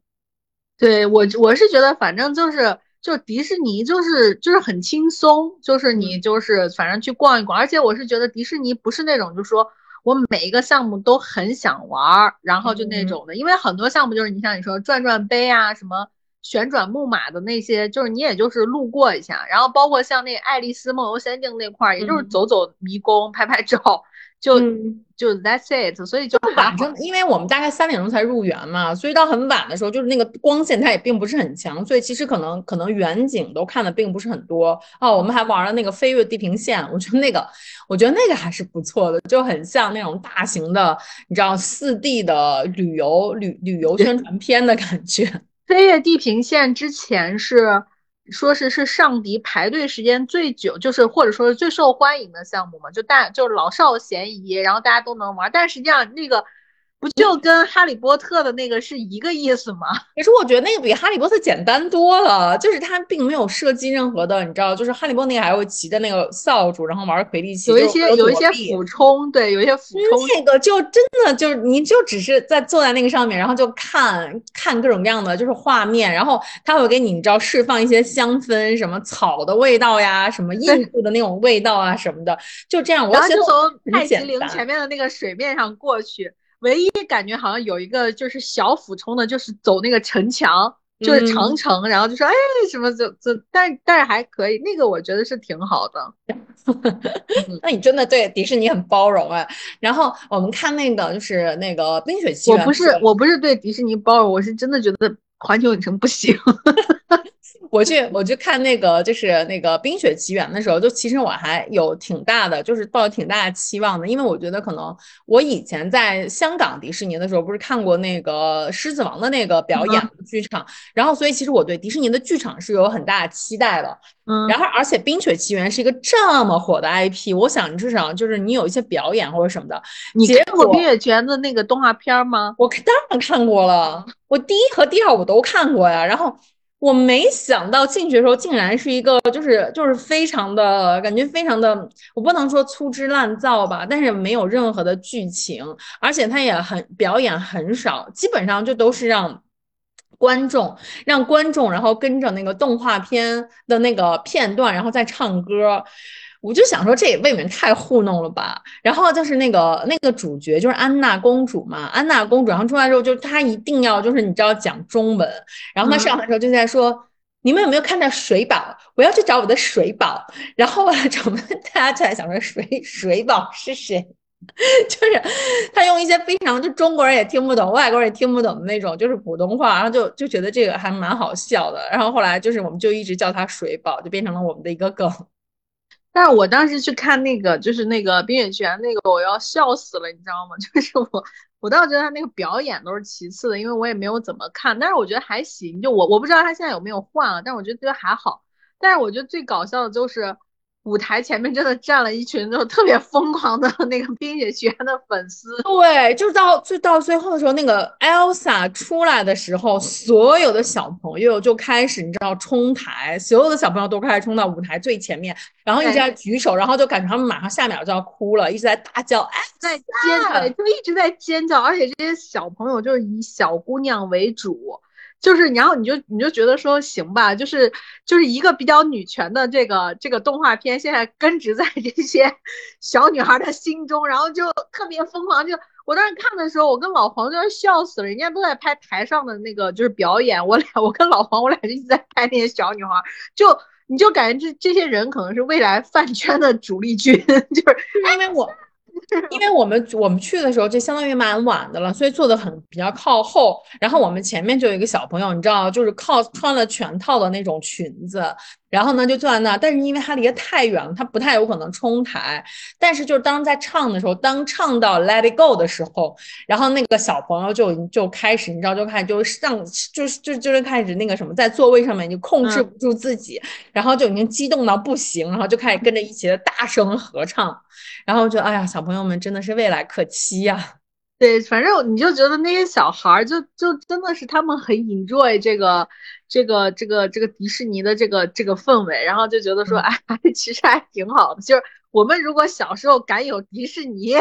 对我我是觉得反正就是就迪士尼就是就是很轻松，就是你就是反正去逛一逛，而且我是觉得迪士尼不是那种就说我每一个项目都很想玩，然后就那种的，因为很多项目就是你像你说转转杯啊什么。旋转木马的那些，就是你也就是路过一下，然后包括像那《爱丽丝梦游仙境》那块儿，也就是走走迷宫、拍拍照，就就 That's it。所以就反正，因为我们大概三点钟才入园嘛，所以到很晚的时候，就是那个光线它也并不是很强，所以其实可能可能远景都看的并不是很多哦。我们还玩了那个飞跃地平线，我觉得那个我觉得那个还是不错的，就很像那种大型的，你知道四 D 的旅游旅旅游宣传片的感觉。飞越地平线之前是说是是上迪排队时间最久，就是或者说是最受欢迎的项目嘛，就大就是老少咸宜，然后大家都能玩，但实际上那个。不就跟哈利波特的那个是一个意思吗？可是我觉得那个比哈利波特简单多了，就是它并没有设计任何的，你知道，就是哈利波特那个还会骑着那个扫帚，然后玩魁地奇，有一些有一些俯冲，对，有一些俯冲。那个就真的就是你就只是在坐在那个上面，然后就看看各种各样的就是画面，然后他会给你你知道释放一些香氛，什么草的味道呀，什么印度的那种味道啊什么的，就这样。然后就从泰姬陵前面的那个水面上过去。唯一感觉好像有一个就是小俯冲的，就是走那个城墙，就是长城，然后就说哎什么走走，但但是还可以，那个我觉得是挺好的。那你真的对迪士尼很包容哎。然后我们看那个就是那个冰雪奇缘，我不是我不是对迪士尼包容，我是真的觉得环球影城不行。我去，我去看那个，就是那个《冰雪奇缘》的时候，就其实我还有挺大的，就是抱有挺大的期望的，因为我觉得可能我以前在香港迪士尼的时候，不是看过那个《狮子王》的那个表演剧场，然后所以其实我对迪士尼的剧场是有很大的期待的。嗯，然后而且《冰雪奇缘》是一个这么火的 IP，我想至少就是你有一些表演或者什么的。你看过《冰雪奇缘》的那个动画片吗？我当然看过了，我第一和第二我都看过呀，然后。我没想到进去的时候竟然是一个，就是就是非常的感觉，非常的，我不能说粗制滥造吧，但是没有任何的剧情，而且他也很表演很少，基本上就都是让观众让观众然后跟着那个动画片的那个片段，然后再唱歌。我就想说，这也未免太糊弄了吧。然后就是那个那个主角，就是安娜公主嘛。安娜公主，然后出来之后，就是她一定要就是你知道讲中文。然后她上来的时候就在说：“你们有没有看到水宝？我要去找我的水宝。”然后啊，我们大家就在想说，水水宝是谁？就是他用一些非常就中国人也听不懂，外国人也听不懂的那种，就是普通话，然后就就觉得这个还蛮好笑的。然后后来就是我们就一直叫他水宝，就变成了我们的一个梗。但是我当时去看那个，就是那个《冰雪奇缘》那个，我要笑死了，你知道吗？就是我，我倒觉得他那个表演都是其次的，因为我也没有怎么看，但是我觉得还行。就我，我不知道他现在有没有换啊，但我觉得觉得还好。但是我觉得最搞笑的就是。舞台前面真的站了一群就特别疯狂的那个冰雪奇缘的粉丝，对，就是到最到最后的时候，那个 Elsa 出来的时候，所有的小朋友就开始你知道冲台，所有的小朋友都开始冲到舞台最前面，然后一直在举手，然后就感觉他们马上下秒就要哭了，一直在大叫，哎，在尖叫，就一直在尖叫，而且这些小朋友就是以小姑娘为主。就是，然后你就你就觉得说行吧，就是就是一个比较女权的这个这个动画片，现在根植在这些 小女孩的心中，然后就特别疯狂。就我当时看的时候，我跟老黄就要笑死了，人家都在拍台上的那个就是表演，我俩我跟老黄我俩就一直在拍那些小女孩，就你就感觉这这些人可能是未来饭圈的主力军，就是因为我。因为我们我们去的时候就相当于蛮晚的了，所以坐的很比较靠后。然后我们前面就有一个小朋友，你知道，就是靠穿了全套的那种裙子。然后呢，就坐在那，但是因为他离得太远了，他不太有可能冲台。但是就是当在唱的时候，当唱到 Let It Go 的时候，然后那个小朋友就就开始，你知道，就开始就上，就是就就是开始那个什么，在座位上面就控制不住自己，然后就已经激动到不行，然后就开始跟着一起的大声合唱，然后就哎呀，小朋友们真的是未来可期呀。对，反正你就觉得那些小孩儿就就真的是他们很 enjoy 这个这个这个这个迪士尼的这个这个氛围，然后就觉得说，哎，其实还挺好的。就是我们如果小时候敢有迪士尼，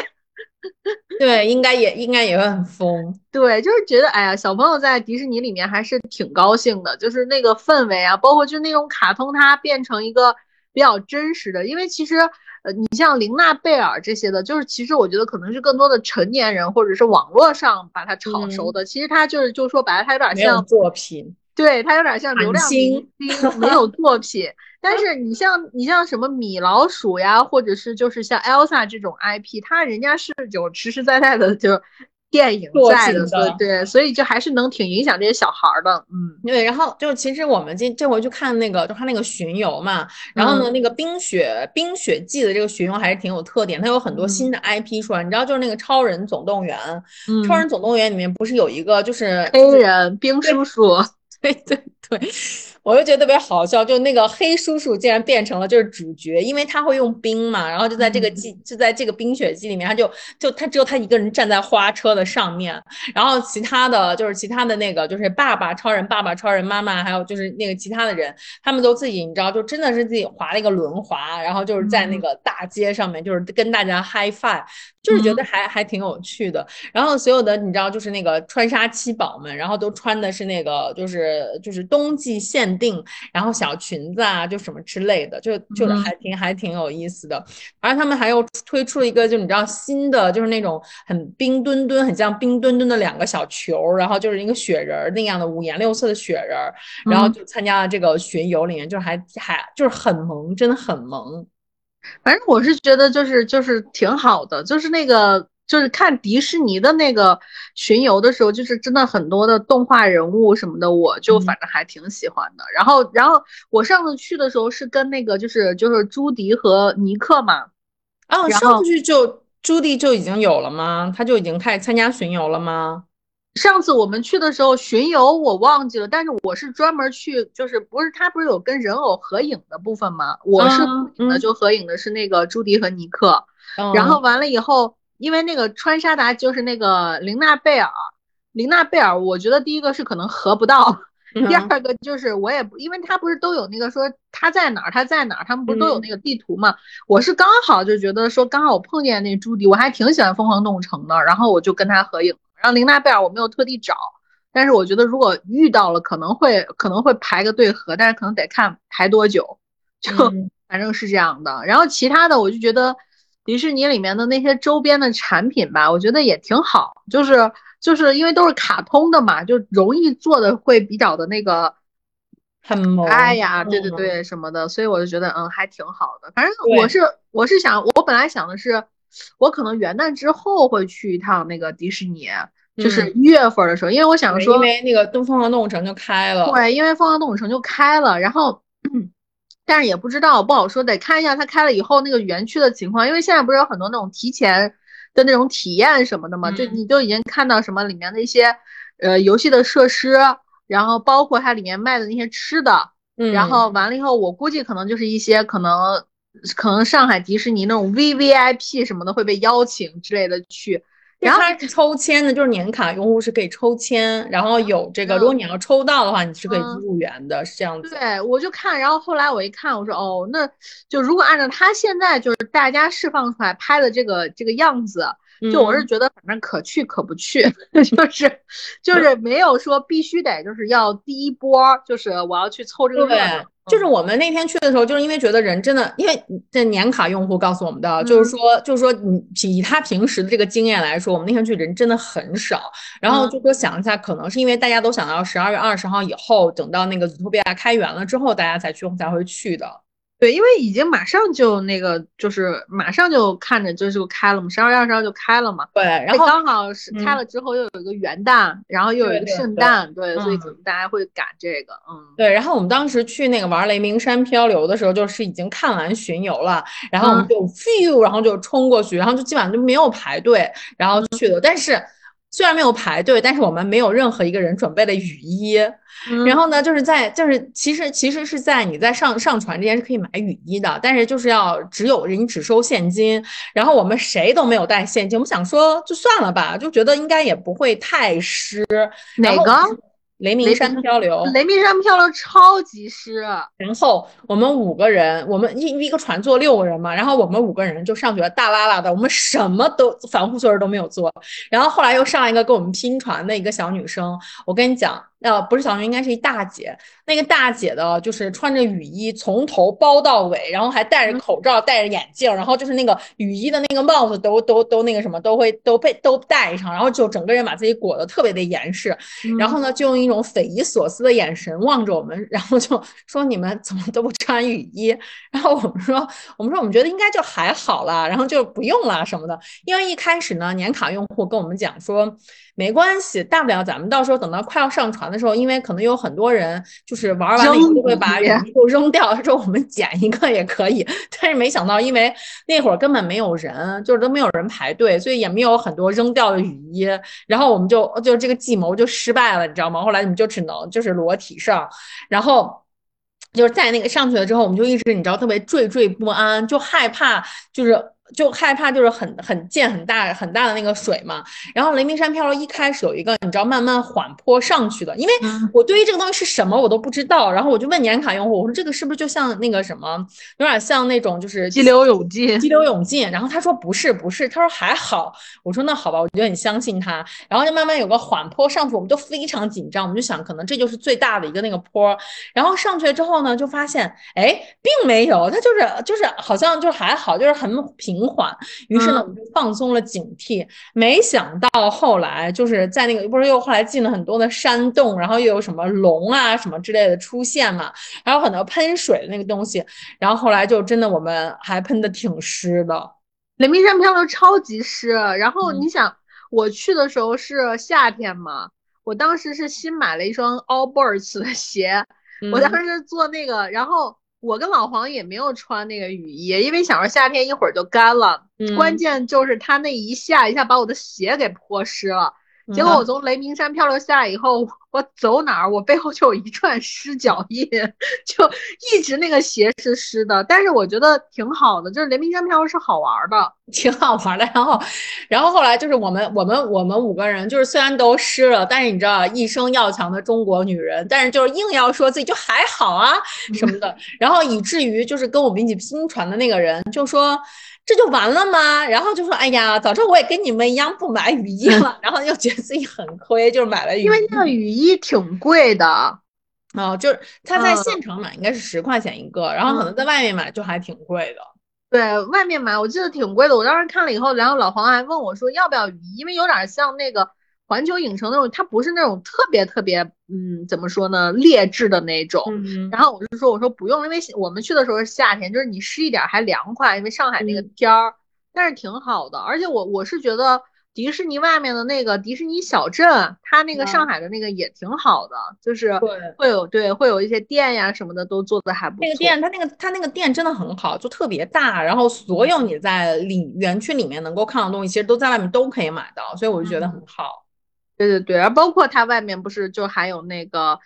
对，应该也应该也会很疯。对，就是觉得，哎呀，小朋友在迪士尼里面还是挺高兴的，就是那个氛围啊，包括就那种卡通，它变成一个比较真实的，因为其实。呃，你像玲娜贝尔这些的，就是其实我觉得可能是更多的成年人或者是网络上把它炒熟的。其实它就是，就说白了，它有点像作品，对，他有点像流量明星，没有作品。但是你像你像什么米老鼠呀，或者是就是像 Elsa 这种 IP，他人家是有实实在在的就。电影在的，对对，所以就还是能挺影响这些小孩的，嗯，对。然后就其实我们今这回去看那个，就他那个巡游嘛。然后呢，那个冰雪冰雪季的这个巡游还是挺有特点，它有很多新的 IP 出来。你知道，就是那个超人总动员，超人总动员里面不是有一个就是黑人冰叔叔？对对对。我就觉得特别好笑，就那个黑叔叔竟然变成了就是主角，因为他会用冰嘛，然后就在这个季就在这个冰雪季里面，他就就他只有他一个人站在花车的上面，然后其他的就是其他的那个就是爸爸超人爸爸超人妈妈，还有就是那个其他的人，他们都自己你知道就真的是自己划了一个轮滑，然后就是在那个大街上面就是跟大家 high five。就是觉得还还挺有趣的，然后所有的你知道，就是那个穿沙七宝们，然后都穿的是那个，就是就是冬季限定，然后小裙子啊，就什么之类的，就就是还挺还挺有意思的。而他们还又推出了一个，就你知道新的，就是那种很冰墩墩，很像冰墩墩的两个小球，然后就是一个雪人那样的五颜六色的雪人，然后就参加了这个巡游里面，就是还还就是很萌，真的很萌。反正我是觉得就是就是挺好的，就是那个就是看迪士尼的那个巡游的时候，就是真的很多的动画人物什么的，我就反正还挺喜欢的。然后然后我上次去的时候是跟那个就是就是朱迪和尼克嘛，哦，上去就朱迪就已经有了吗？他就已经开始参加巡游了吗？上次我们去的时候巡游我忘记了，但是我是专门去，就是不是他不是有跟人偶合影的部分吗？我是那就合影的是那个朱迪和尼克，然后完了以后，因为那个川沙达就是那个玲娜贝尔，玲娜贝尔，我觉得第一个是可能合不到，第二个就是我也不，因为他不是都有那个说他在哪儿他在哪儿，他们不是都有那个地图嘛？我是刚好就觉得说刚好我碰见那朱迪，我还挺喜欢疯狂动物城的，然后我就跟他合影。然后玲娜贝尔我没有特地找，但是我觉得如果遇到了可能会可能会排个队合，但是可能得看排多久。就 反正是这样的。然后其他的，我就觉得迪士尼里面的那些周边的产品吧，我觉得也挺好，就是就是因为都是卡通的嘛，就容易做的会比较的那个很萌。哎呀，对对对，什么的，所以我就觉得嗯还挺好的。反正我是我是想，我本来想的是，我可能元旦之后会去一趟那个迪士尼。就是一月份的时候，因为我想说，因为那个东凤凰动物城就开了，对，因为凤凰动物城就开了，然后，但是也不知道不好说，得看一下它开了以后那个园区的情况，因为现在不是有很多那种提前的那种体验什么的嘛，就你都已经看到什么里面的一些呃游戏的设施，然后包括它里面卖的那些吃的，然后完了以后，我估计可能就是一些可能可能上海迪士尼那种 V V I P 什么的会被邀请之类的去。然后它是抽签的，就是年卡用户是可以抽签，然后有这个，如果你要抽到的话，你是可以入园的，是这样子。对，我就看，然后后来我一看，我说哦，那就如果按照他现在就是大家释放出来拍的这个这个样子，就我是觉得反正可去可不去，就是就是没有说必须得就是要第一波，就是我要去凑这个热闹。就是我们那天去的时候，就是因为觉得人真的，因为这年卡用户告诉我们的，就是说，就是说，你以他平时的这个经验来说，我们那天去人真的很少。然后就说想一下，可能是因为大家都想到十二月二十号以后，等到那个祖托比亚开园了之后，大家才去才会去的。对，因为已经马上就那个，就是马上就看着就是开了嘛，十二月二十号就开了嘛。对，然后刚好是开了之后又有一个元旦，然后又有一个圣诞，对，所以可能大家会赶这个，嗯。对，然后我们当时去那个玩雷鸣山漂流的时候，就是已经看完巡游了，然后我们就 feel，然后就冲过去，然后就基本上就没有排队，然后去的，但是。虽然没有排队，但是我们没有任何一个人准备了雨衣。然后呢，就是在就是其实其实是在你在上上船之前是可以买雨衣的，但是就是要只有人只收现金。然后我们谁都没有带现金，我们想说就算了吧，就觉得应该也不会太湿。哪个？雷鸣山漂流，雷鸣山漂流超级湿。然后我们五个人，我们一一个船坐六个人嘛，然后我们五个人就上去了，大拉拉的，我们什么都防护措施都没有做。然后后来又上一个跟我们拼船的一个小女生，我跟你讲。呃，不是小女，应该是一大姐。那个大姐的，就是穿着雨衣，从头包到尾，然后还戴着口罩，戴着眼镜，然后就是那个雨衣的那个帽子都都都那个什么，都会都被都戴上，然后就整个人把自己裹得特别的严实。然后呢，就用一种匪夷所思的眼神望着我们，然后就说：“你们怎么都不穿雨衣？”然后我们说：“我们说我们觉得应该就还好啦，然后就不用了什么的。”因为一开始呢，年卡用户跟我们讲说。没关系，大不了咱们到时候等到快要上船的时候，因为可能有很多人就是玩完了以后就会把雨衣都扔掉，他说我们捡一个也可以。但是没想到，因为那会儿根本没有人，就是都没有人排队，所以也没有很多扔掉的雨衣。然后我们就就这个计谋就失败了，你知道吗？后来你们就只能就是裸体上，然后就是在那个上去了之后，我们就一直你知道特别惴惴不安，就害怕就是。就害怕就是很很溅很大很大的那个水嘛，然后雷鸣山漂流一开始有一个你知道慢慢缓坡上去的，因为我对于这个东西是什么我都不知道，然后我就问年卡用户，我说这个是不是就像那个什么，有点像那种就是激流勇进，激流勇进，然后他说不是不是，他说还好，我说那好吧，我就很相信他，然后就慢慢有个缓坡上去，我们就非常紧张，我们就想可能这就是最大的一个那个坡，然后上去之后呢，就发现哎并没有，他就是就是好像就还好，就是很平。平缓，于是呢，我们就放松了警惕。没想到后来就是在那个，不是又后来进了很多的山洞，然后又有什么龙啊什么之类的出现嘛，还有很多喷水的那个东西。然后后来就真的我们还喷的挺湿的，雷鸣山漂流超级湿。然后你想，我去的时候是夏天嘛，我当时是新买了一双 Allbirds 的鞋，我当时做那个，然后。我跟老黄也没有穿那个雨衣，因为想着夏天一会儿就干了。关键就是他那一下一下把我的鞋给泼湿了。结果我从雷鸣山漂流下来以后，我走哪儿，我背后就有一串湿脚印，就一直那个鞋是湿的。但是我觉得挺好的，就是雷鸣山漂流是好玩的，挺好玩的。然后，然后后来就是我们我们我们五个人，就是虽然都湿了，但是你知道一生要强的中国女人，但是就是硬要说自己就还好啊什么的，然后以至于就是跟我们一起拼船的那个人就说。这就完了吗？然后就说，哎呀，早知道我也跟你们一样不买雨衣了。然后又觉得自己很亏，就是买了雨衣，因为那个雨衣挺贵的。哦，就是他在县城买应该是十块钱一个，然后可能在外面买就还挺贵的。对外面买，我记得挺贵的。我当时看了以后，然后老黄还问我说要不要雨衣，因为有点像那个环球影城那种，它不是那种特别特别，嗯，怎么说呢，劣质的那种。然后我就说我说不用，因为我们去的时候是夏天，就是你湿一点还凉快，因为上海那个天儿，但是挺好的。而且我我是觉得。迪士尼外面的那个迪士尼小镇，它那个上海的那个也挺好的，就是会有对会有一些店呀什么的都做的还不错。那个店它那个它那个店真的很好，就特别大，然后所有你在里园区里面能够看到的东西，其实都在外面都可以买到，所以我就觉得很好。对对对，而包括它外面不是就还有那个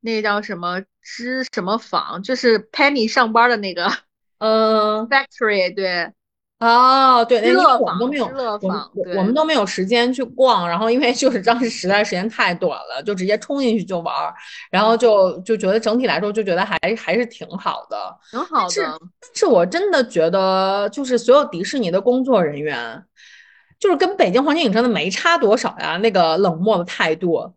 那叫什么织什么坊，就是 Penny 上班的那个嗯 factory 对。哦，对，因为我们都没有，我我们都没有时间去逛，然后因为就是当时实在时间太短了，就直接冲进去就玩儿，然后就就觉得整体来说就觉得还还是挺好的，挺好的。是，是我真的觉得就是所有迪士尼的工作人员，就是跟北京环球影城的没差多少呀，那个冷漠的态度。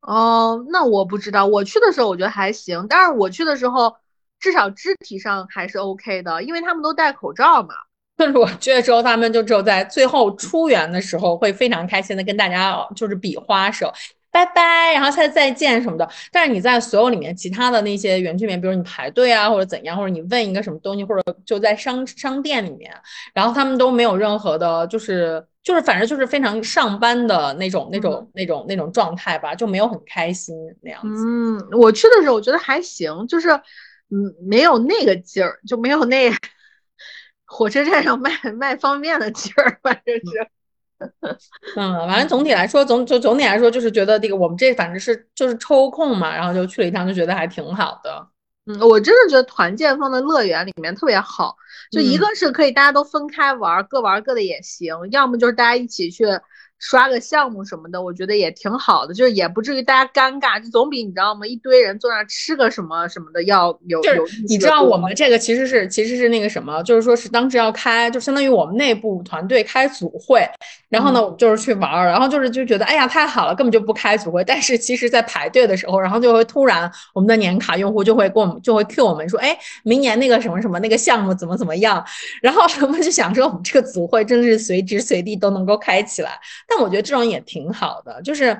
哦，那我不知道，我去的时候我觉得还行，但是我去的时候至少肢体上还是 OK 的，因为他们都戴口罩嘛。但是我去的时候，他们就只有在最后出园的时候会非常开心的跟大家就是比花手，拜拜，然后再再见什么的。但是你在所有里面其他的那些园区里面，比如你排队啊或者怎样，或者你问一个什么东西，或者就在商商店里面，然后他们都没有任何的，就是就是反正就是非常上班的那种那种那种那种状态吧，就没有很开心那样子。嗯，我去的时候我觉得还行，就是嗯没有那个劲儿，就没有那。火车站上卖卖方便的劲儿，反正是，嗯，反正总体来说，总就总体来说，就是觉得这个我们这反正是就是抽空嘛，然后就去了一趟，就觉得还挺好的。嗯，我真的觉得团建放在乐园里面特别好，就一个是可以大家都分开玩，各玩各的也行，要么就是大家一起去。刷个项目什么的，我觉得也挺好的，就是也不至于大家尴尬，就总比你知道吗？一堆人坐那吃个什么什么的要有有。你知道我们这个其实是其实是那个什么，就是说是当时要开，就相当于我们内部团队开组会，然后呢我就是去玩儿，然后就是就觉得哎呀太好了，根本就不开组会。但是其实在排队的时候，然后就会突然我们的年卡用户就会给我们就会 Q 我们说，哎，明年那个什么什么那个项目怎么怎么样？然后我们就想说，我们这个组会真的是随时随地都能够开起来。但我觉得这种也挺好的，就是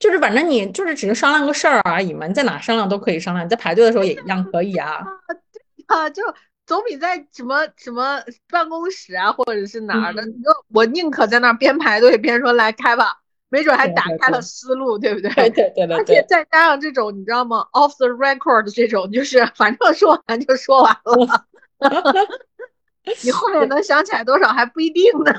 就是反正你就是只是商量个事儿而已嘛，你在哪商量都可以商量，你在排队的时候也一样可以啊。啊，就总比在什么什么办公室啊或者是哪儿的，我宁可在那儿边排队边说来开吧，没准还打开了思路，对不对？对对对对。而且再加上这种你知道吗？Off the record 这种，就是反正说完就说完了。你后面能想起来多少还不一定呢，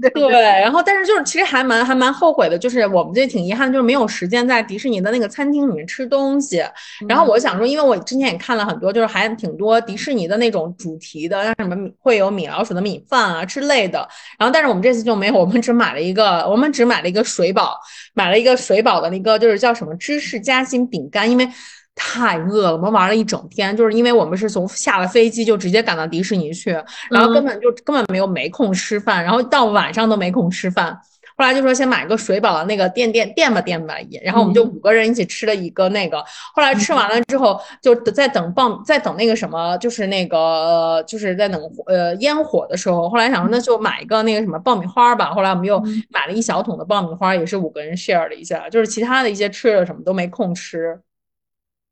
对对？然后，但是就是其实还蛮还蛮后悔的，就是我们这挺遗憾，就是没有时间在迪士尼的那个餐厅里面吃东西。然后我想说，因为我之前也看了很多，就是还挺多迪士尼的那种主题的，像什么会有米老鼠的米饭啊之类的。然后，但是我们这次就没有，我们只买了一个，我们只买了一个水宝，买了一个水宝的那个，就是叫什么芝士夹心饼干，因为。太饿了，我们玩了一整天，就是因为我们是从下了飞机就直接赶到迪士尼去，然后根本就根本没有没空吃饭，然后到晚上都没空吃饭。后来就说先买个水饱的那个垫垫垫吧垫吧，然后我们就五个人一起吃了一个那个。后来吃完了之后，就在等爆，在等那个什么，就是那个就是在等呃烟火的时候。后来想说那就买一个那个什么爆米花吧。后来我们又买了一小桶的爆米花，也是五个人 share 了一下。就是其他的一些吃的什么都没空吃。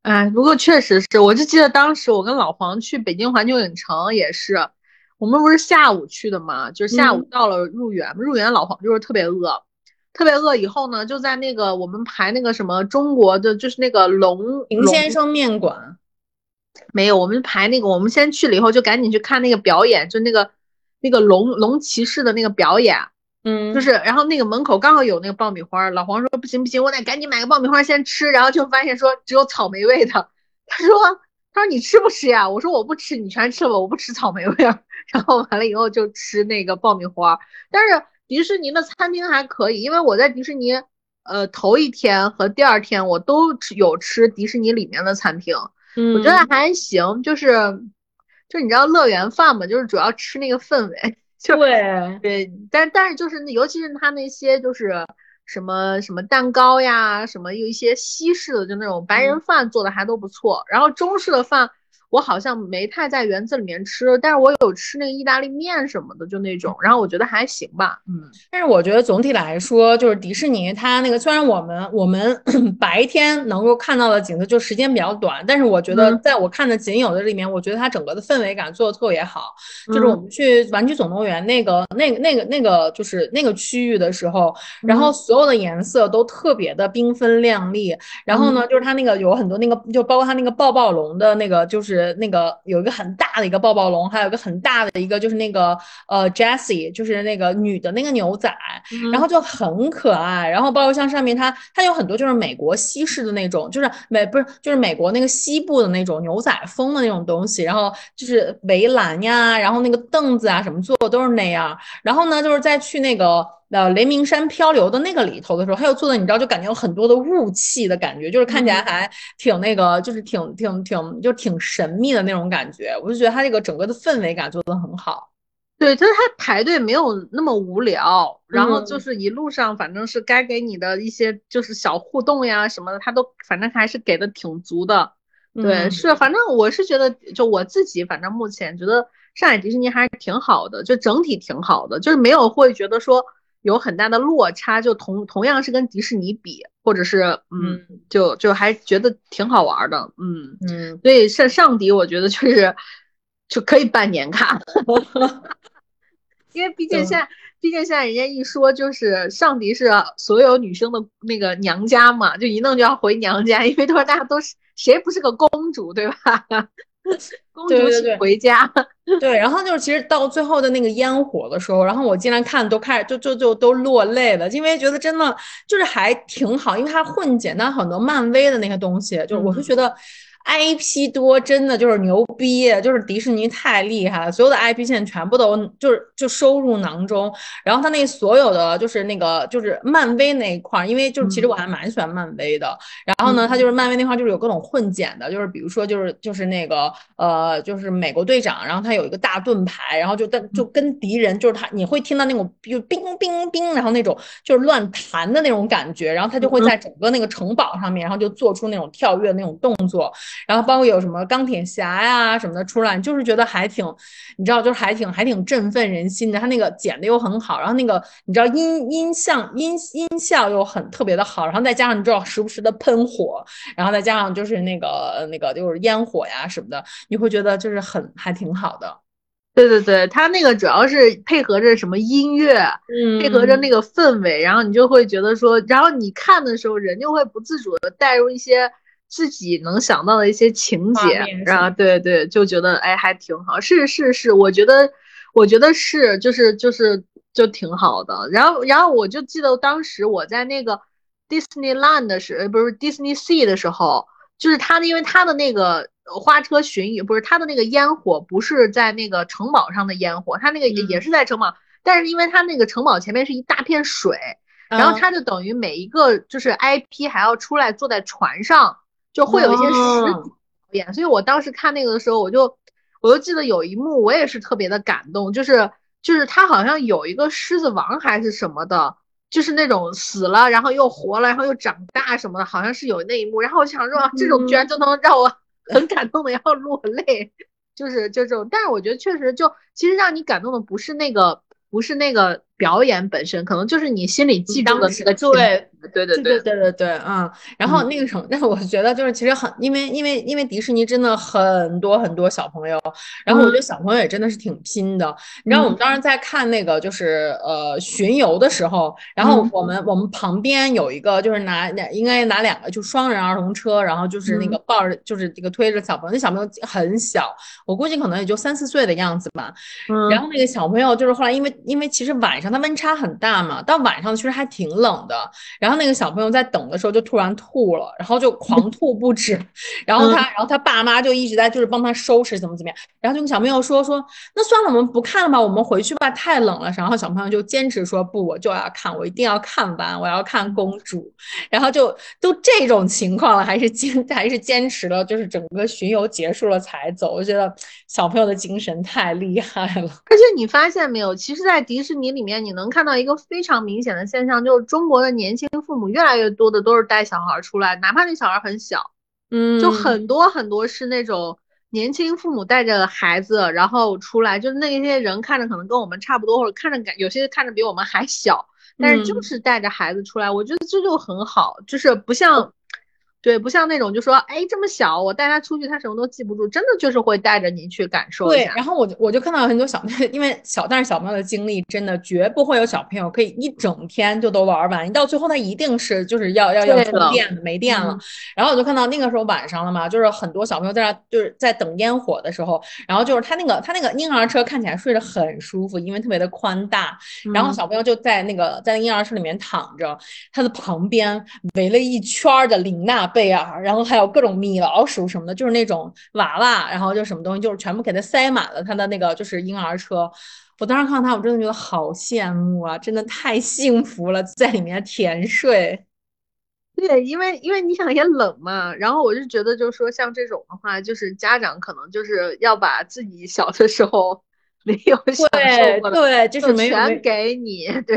哎，不过确实是，我就记得当时我跟老黄去北京环球影城也是，我们不是下午去的嘛，就是下午到了入园，入园老黄就是特别饿，特别饿以后呢，就在那个我们排那个什么中国的，就是那个龙林先生面馆，没有，我们排那个，我们先去了以后就赶紧去看那个表演，就那个那个龙龙骑士的那个表演。嗯，就是，然后那个门口刚好有那个爆米花，老黄说不行不行，我得赶紧买个爆米花先吃，然后就发现说只有草莓味的，他说他说你吃不吃呀？我说我不吃，你全吃了吧，我不吃草莓味。然后完了以后就吃那个爆米花，但是迪士尼的餐厅还可以，因为我在迪士尼，呃，头一天和第二天我都有吃迪士尼里面的餐厅，我觉得还行，就是就你知道乐园饭嘛，就是主要吃那个氛围。对对，但但是就是，尤其是他那些就是什么什么蛋糕呀，什么有一些西式的，就那种白人饭做的还都不错。然后中式的饭。我好像没太在园子里面吃，但是我有吃那个意大利面什么的，就那种，然后我觉得还行吧，嗯。但是我觉得总体来说，就是迪士尼它那个，虽然我们我们 白天能够看到的景色就时间比较短，但是我觉得在我看的仅有的里面，我觉得它整个的氛围感做的特别好。就是我们去玩具总动员那个那个那个那个就是那个区域的时候，然后所有的颜色都特别的缤纷亮丽，然后呢，就是它那个有很多那个，就包括它那个抱抱龙的那个，就是。那个有一个很大的一个抱抱龙，还有一个很大的一个就是那个呃 Jessie，就是那个女的那个牛仔，然后就很可爱。然后包括像上面它它有很多就是美国西式的那种，就是美不是就是美国那个西部的那种牛仔风的那种东西。然后就是围栏呀，然后那个凳子啊什么做的都是那样。然后呢，就是再去那个。呃，雷鸣山漂流的那个里头的时候，他又做的，你知道，就感觉有很多的雾气的感觉，就是看起来还挺那个，就是挺挺挺，就挺神秘的那种感觉。我就觉得他这个整个的氛围感做的很好。对，就是他排队没有那么无聊，然后就是一路上反正是该给你的一些就是小互动呀什么的，他都反正还是给的挺足的。对，是，反正我是觉得，就我自己，反正目前觉得上海迪士尼还是挺好的，就整体挺好的，就是没有会觉得说。有很大的落差，就同同样是跟迪士尼比，或者是嗯，就就还觉得挺好玩的，嗯嗯，所以上上迪我觉得就是就可以办年卡，因为毕竟现在毕竟现在人家一说就是上迪是所有女生的那个娘家嘛，就一弄就要回娘家，因为都说大家都是谁不是个公主对吧？公主请回家，对，然后就是其实到最后的那个烟火的时候，然后我进来看都开始就就就都落泪了，因为觉得真的就是还挺好，因为它混剪到很多漫威的那些东西，就是我是觉得。IP 多真的就是牛逼，就是迪士尼太厉害了，所有的 IP 现在全部都就是就收入囊中。然后他那所有的就是那个就是漫威那一块，因为就是其实我还蛮喜欢漫威的。然后呢，他就是漫威那块就是有各种混剪的，就是比如说就是就是那个呃就是美国队长，然后他有一个大盾牌，然后就但就跟敌人就是他你会听到那种就冰冰冰，然后那种就是乱弹的那种感觉，然后他就会在整个那个城堡上面，然后就做出那种跳跃那种动作。然后包括有什么钢铁侠呀什么的出来，就是觉得还挺，你知道，就是还挺还挺振奋人心的。他那个剪的又很好，然后那个你知道音音像音音效又很特别的好，然后再加上你知道时不时的喷火，然后再加上就是那个那个就是烟火呀什么的，你会觉得就是很还挺好的。对对对，他那个主要是配合着什么音乐，嗯，配合着那个氛围，然后你就会觉得说，然后你看的时候人就会不自主的带入一些。自己能想到的一些情节，然后对对，就觉得哎还挺好，是是是，我觉得我觉得是，就是就是就挺好的。然后然后我就记得当时我在那个 Disneyland 的时，不是 Disney Sea 的时候，就是他的，因为他的那个花车巡游，不是他的那个烟火，不是在那个城堡上的烟火，他那个也是在城堡，但是因为他那个城堡前面是一大片水，然后他就等于每一个就是 IP 还要出来坐在船上。就会有一些实表演，所以我当时看那个的时候，我就我就记得有一幕，我也是特别的感动，就是就是他好像有一个狮子王还是什么的，就是那种死了然后又活了，然后又长大什么的，好像是有那一幕。然后我想说，这种居然就能让我很感动的要落泪，就是就这种。但是我觉得确实就其实让你感动的不是那个不是那个。表演本身可能就是你心里记住的那个对对对对对对对嗯，然后那个什么，但是我觉得就是其实很，因为因为因为迪士尼真的很多很多小朋友，然后我觉得小朋友也真的是挺拼的。你知道我们当时在看那个就是呃巡游的时候，然后我们我们旁边有一个就是拿两应该拿两个就双人儿童车，然后就是那个抱着就是这个推着小朋友，那小朋友很小，我估计可能也就三四岁的样子吧。然后那个小朋友就是后来因为因为其实晚上。它温差很大嘛，到晚上其实还挺冷的。然后那个小朋友在等的时候就突然吐了，然后就狂吐不止，然后他，然后他爸妈就一直在就是帮他收拾怎么怎么样，然后就跟小朋友说说，那算了，我们不看了吧，我们回去吧，太冷了。然后小朋友就坚持说不，我就要看，我一定要看完，我要看公主。然后就都这种情况了，还是坚还是坚持了，就是整个巡游结束了才走。我觉得小朋友的精神太厉害了。而且你发现没有，其实，在迪士尼里面，你能看到一个非常明显的现象，就是中国的年轻父母越来越多的都是带小孩出来，哪怕那小孩很小，嗯，就很多很多是那种年轻父母带着孩子然后出来，就是那些人看着可能跟我们差不多，或者看着感有些看着比我们还小，但是就是带着孩子出来，我觉得这就很好，就是不像。对，不像那种就说，哎，这么小，我带他出去，他什么都记不住，真的就是会带着你去感受一下。对，然后我就我就看到很多小，因为小，但是小朋友的经历真的绝不会有小朋友可以一整天就都玩完，你到最后他一定是就是要要要充电的，没电了。然后我就看到那个时候晚上了嘛，就是很多小朋友在那就是在等烟火的时候，然后就是他那个他那个婴儿车看起来睡得很舒服，因为特别的宽大，然后小朋友就在那个在婴儿车里面躺着，他的旁边围了一圈的琳娜。贝尔，然后还有各种米老鼠什么的，就是那种娃娃，然后就什么东西，就是全部给它塞满了他的那个就是婴儿车。我当时看到他，我真的觉得好羡慕啊，真的太幸福了，在里面甜睡。对，因为因为你想也冷嘛，然后我就觉得就是说像这种的话，就是家长可能就是要把自己小的时候 没有享受过的，对，就是全给你，对，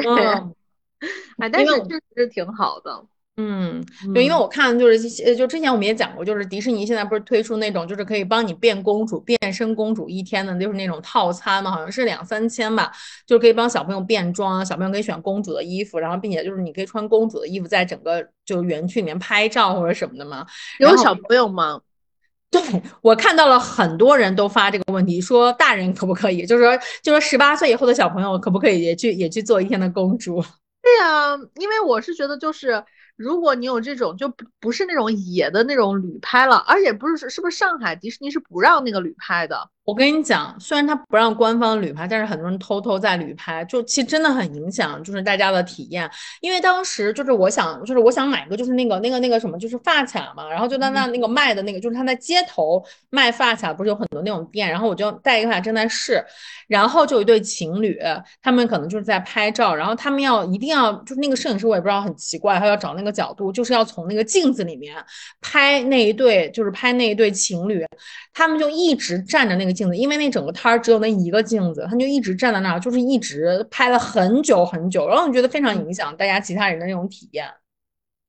哎，但是确实挺好的。嗯，对，因为我看就是呃，就之前我们也讲过，就是迪士尼现在不是推出那种就是可以帮你变公主、变身公主一天的，就是那种套餐嘛，好像是两三千吧，就是可以帮小朋友变装，小朋友可以选公主的衣服，然后并且就是你可以穿公主的衣服在整个就园区里面拍照或者什么的嘛。有小朋友吗？对我看到了很多人都发这个问题，说大人可不可以，就是说就说十八岁以后的小朋友可不可以也去也去做一天的公主？对呀，因为我是觉得就是。如果你有这种，就不不是那种野的那种旅拍了，而且不是是不是上海迪士尼是不让那个旅拍的？我跟你讲，虽然他不让官方旅拍，但是很多人偷偷在旅拍，就其实真的很影响就是大家的体验。因为当时就是我想，就是我想买个就是那个那个那个什么，就是发卡嘛，然后就在那那个卖的那个，就是他在街头卖发卡，不是有很多那种店，然后我就带一个发卡正在试，然后就有一对情侣，他们可能就是在拍照，然后他们要一定要就是那个摄影师我也不知道很奇怪，他要找那个角度，就是要从那个镜子里面拍那一对，就是拍那一对情侣，他们就一直站着那个。镜子，因为那整个摊儿只有那一个镜子，他就一直站在那儿，就是一直拍了很久很久，然后你觉得非常影响大家其他人的那种体验。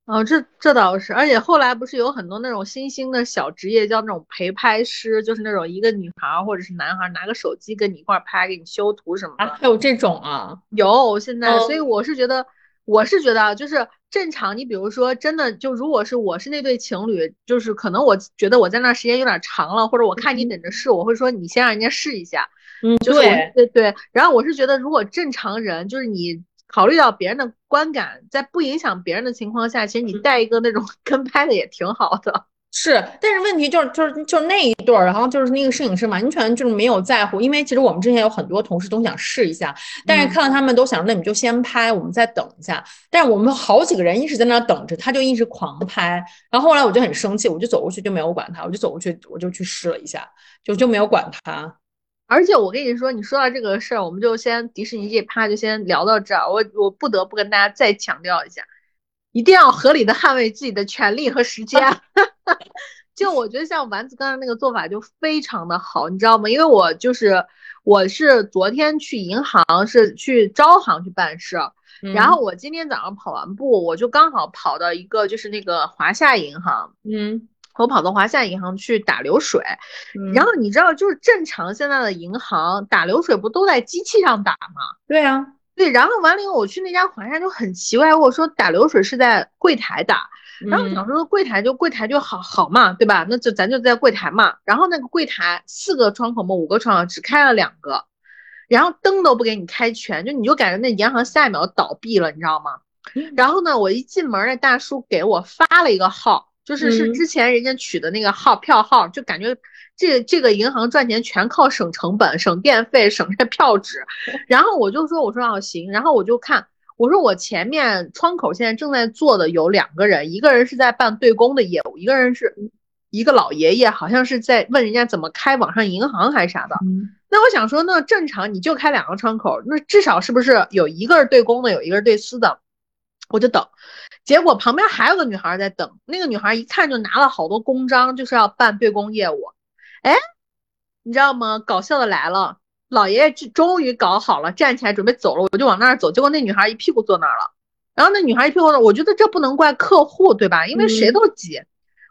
哦，这这倒是，而且后来不是有很多那种新兴的小职业，叫那种陪拍师，就是那种一个女孩或者是男孩拿个手机跟你一块拍，给你修图什么的。还有这种啊？有现在，所以我是觉得。我是觉得，就是正常。你比如说，真的就如果是我是那对情侣，就是可能我觉得我在那时间有点长了，或者我看你等着试，我会说你先让人家试一下。嗯，对对对。然后我是觉得，如果正常人，就是你考虑到别人的观感，在不影响别人的情况下，其实你带一个那种 跟拍的也挺好的。是，但是问题就是就是就是那一对儿，然后就是那个摄影师完全就是没有在乎，因为其实我们之前有很多同事都想试一下，但是看到他们都想，那你就先拍，我们再等一下。但是我们好几个人一直在那等着，他就一直狂拍，然后后来我就很生气，我就走过去就没有管他，我就走过去我就去试了一下，就就没有管他。而且我跟你说，你说到这个事儿，我们就先迪士尼这趴就先聊到这儿。我我不得不跟大家再强调一下。一定要合理的捍卫自己的权利和时间。就我觉得像丸子刚才那个做法就非常的好，你知道吗？因为我就是我是昨天去银行是去招行去办事，然后我今天早上跑完步，我就刚好跑到一个就是那个华夏银行，嗯，我跑到华夏银行去打流水，然后你知道就是正常现在的银行打流水不都在机器上打吗？对啊。对，然后完了以后，我去那家华夏就很奇怪，我说打流水是在柜台打，然后想说柜台就柜台就好好嘛，对吧？那就咱就在柜台嘛。然后那个柜台四个窗口嘛，五个窗口只开了两个，然后灯都不给你开全，就你就感觉那银行下一秒倒闭了，你知道吗？然后呢，我一进门，那大叔给我发了一个号，就是是之前人家取的那个号票号，就感觉。这这个银行赚钱全靠省成本、省电费、省这票纸，然后我就说我说啊行，然后我就看我说我前面窗口现在正在做的有两个人，一个人是在办对公的业务，一个人是一个老爷爷，好像是在问人家怎么开网上银行还是啥的。那我想说，那正常你就开两个窗口，那至少是不是有一个是对公的，有一个是对私的？我就等，结果旁边还有个女孩在等，那个女孩一看就拿了好多公章，就是要办对公业务。哎，你知道吗？搞笑的来了，老爷爷终于搞好了，站起来准备走了，我就往那儿走，结果那女孩一屁股坐那儿了。然后那女孩一屁股坐，我觉得这不能怪客户，对吧？因为谁都挤。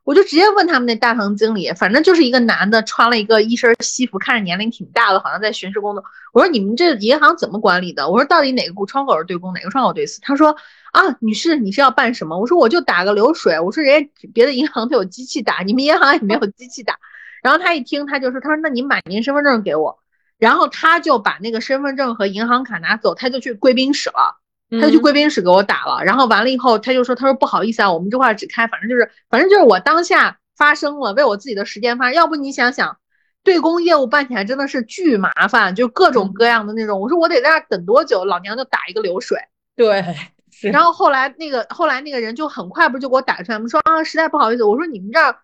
我就直接问他们那大堂经理，反正就是一个男的，穿了一个一身西服，看着年龄挺大的，好像在巡视工作。我说你们这银行怎么管理的？我说到底哪个窗口是对公，哪个窗口对私？他说啊，女士你是要办什么？我说我就打个流水。我说人家别的银行都有机器打，你们银行也没有机器打。然后他一听，他就说，他说那您把您身份证给我。然后他就把那个身份证和银行卡拿走，他就去贵宾室了。他就去贵宾室给我打了，然后完了以后，他就说：“他说不好意思啊，我们这块只开，反正就是，反正就是我当下发生了，为我自己的时间发生。要不你想想，对公业务办起来真的是巨麻烦，就各种各样的那种。我说我得在那等多久？老娘就打一个流水。对，然后后来那个后来那个人就很快不就给我打出来吗？说啊，实在不好意思。我说你们这儿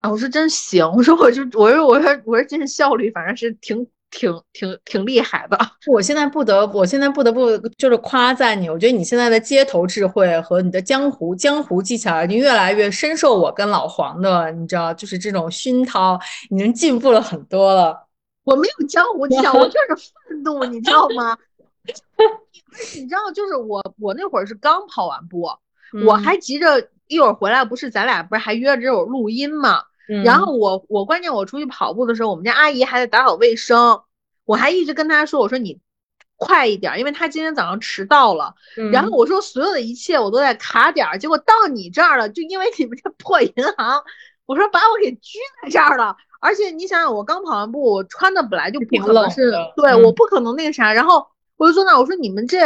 啊，我说真行。我说我就我说我说我说真是效率，反正是挺。挺挺挺厉害的，我现在不得，我现在不得不就是夸赞你。我觉得你现在的街头智慧和你的江湖江湖技巧，你越来越深受我跟老黄的，你知道，就是这种熏陶，已经进步了很多了。我没有江湖技巧，我就是愤怒，你知道吗？你知道，就是我我那会儿是刚跑完步，我还急着一会儿回来，不是咱俩不是还约着有录音吗？然后我我关键我出去跑步的时候，我们家阿姨还在打扫卫生，我还一直跟她说，我说你快一点，因为她今天早上迟到了。然后我说所有的一切我都在卡点儿，结果到你这儿了，就因为你们这破银行，我说把我给拘在这儿了。而且你想想，我刚跑完步，我穿的本来就不可能是对，我不可能那个啥。然后我就坐那，我说你们这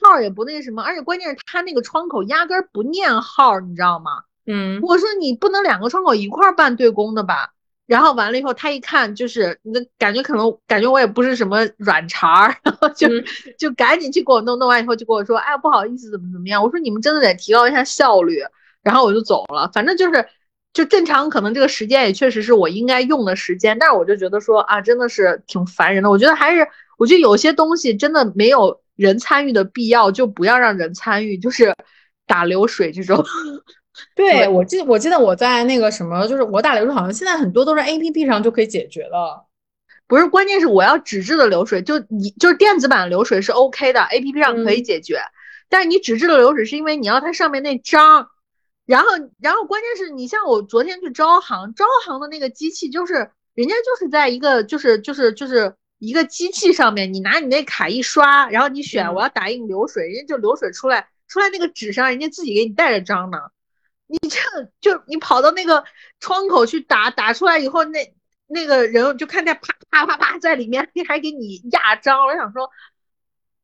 号也不那什么，而且关键是他那个窗口压根不念号，你知道吗？嗯，我说你不能两个窗口一块办对公的吧？然后完了以后，他一看就是那感觉，可能感觉我也不是什么软茬儿，然后就就赶紧去给我弄，弄完以后就跟我说，哎，不好意思，怎么怎么样？我说你们真的得提高一下效率，然后我就走了。反正就是就正常，可能这个时间也确实是我应该用的时间，但是我就觉得说啊，真的是挺烦人的。我觉得还是，我觉得有些东西真的没有人参与的必要，就不要让人参与，就是打流水这种。对我记，我记得我在那个什么，就是我打流水，好像现在很多都是 A P P 上就可以解决了。不是，关键是我要纸质的流水，就你就是电子版流水是 O K 的，A P P 上可以解决。但是你纸质的流水是因为你要它上面那章，然后然后关键是你像我昨天去招行，招行的那个机器就是人家就是在一个就是就是就是一个机器上面，你拿你那卡一刷，然后你选我要打印流水，人家就流水出来，出来那个纸上人家自己给你带着章呢。你这就你跑到那个窗口去打，打出来以后，那那个人就看见啪啪啪啪在里面，还给你压章。我想说，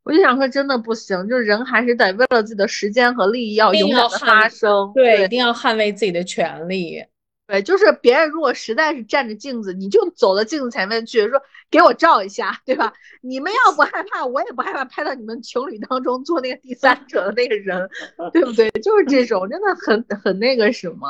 我就想说，真的不行，就是人还是得为了自己的时间和利益要勇敢的发声，对，一定要捍卫自己的权利。对，就是别人如果实在是站着镜子，你就走到镜子前面去说给我照一下，对吧？你们要不害怕，我也不害怕拍到你们情侣当中做那个第三者的那个人，对不对？就是这种，真的很很那个什么，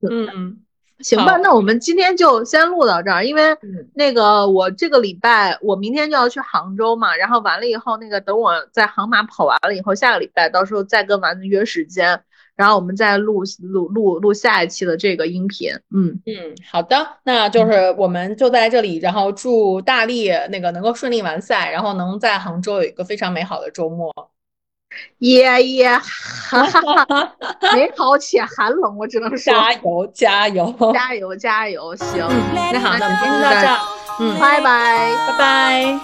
嗯嗯，行吧，那我们今天就先录到这儿，因为那个我这个礼拜我明天就要去杭州嘛，然后完了以后，那个等我在杭马跑完了以后，下个礼拜到时候再跟丸子约时间。然后我们再录录录录下一期的这个音频，嗯嗯，好的，那就是我们就在这里，然后祝大力那个能够顺利完赛，然后能在杭州有一个非常美好的周末。耶耶，哈哈哈哈美好且寒冷，我只能说加油加油加油加油，行，那好，那我们今天就到这，嗯，拜拜拜拜。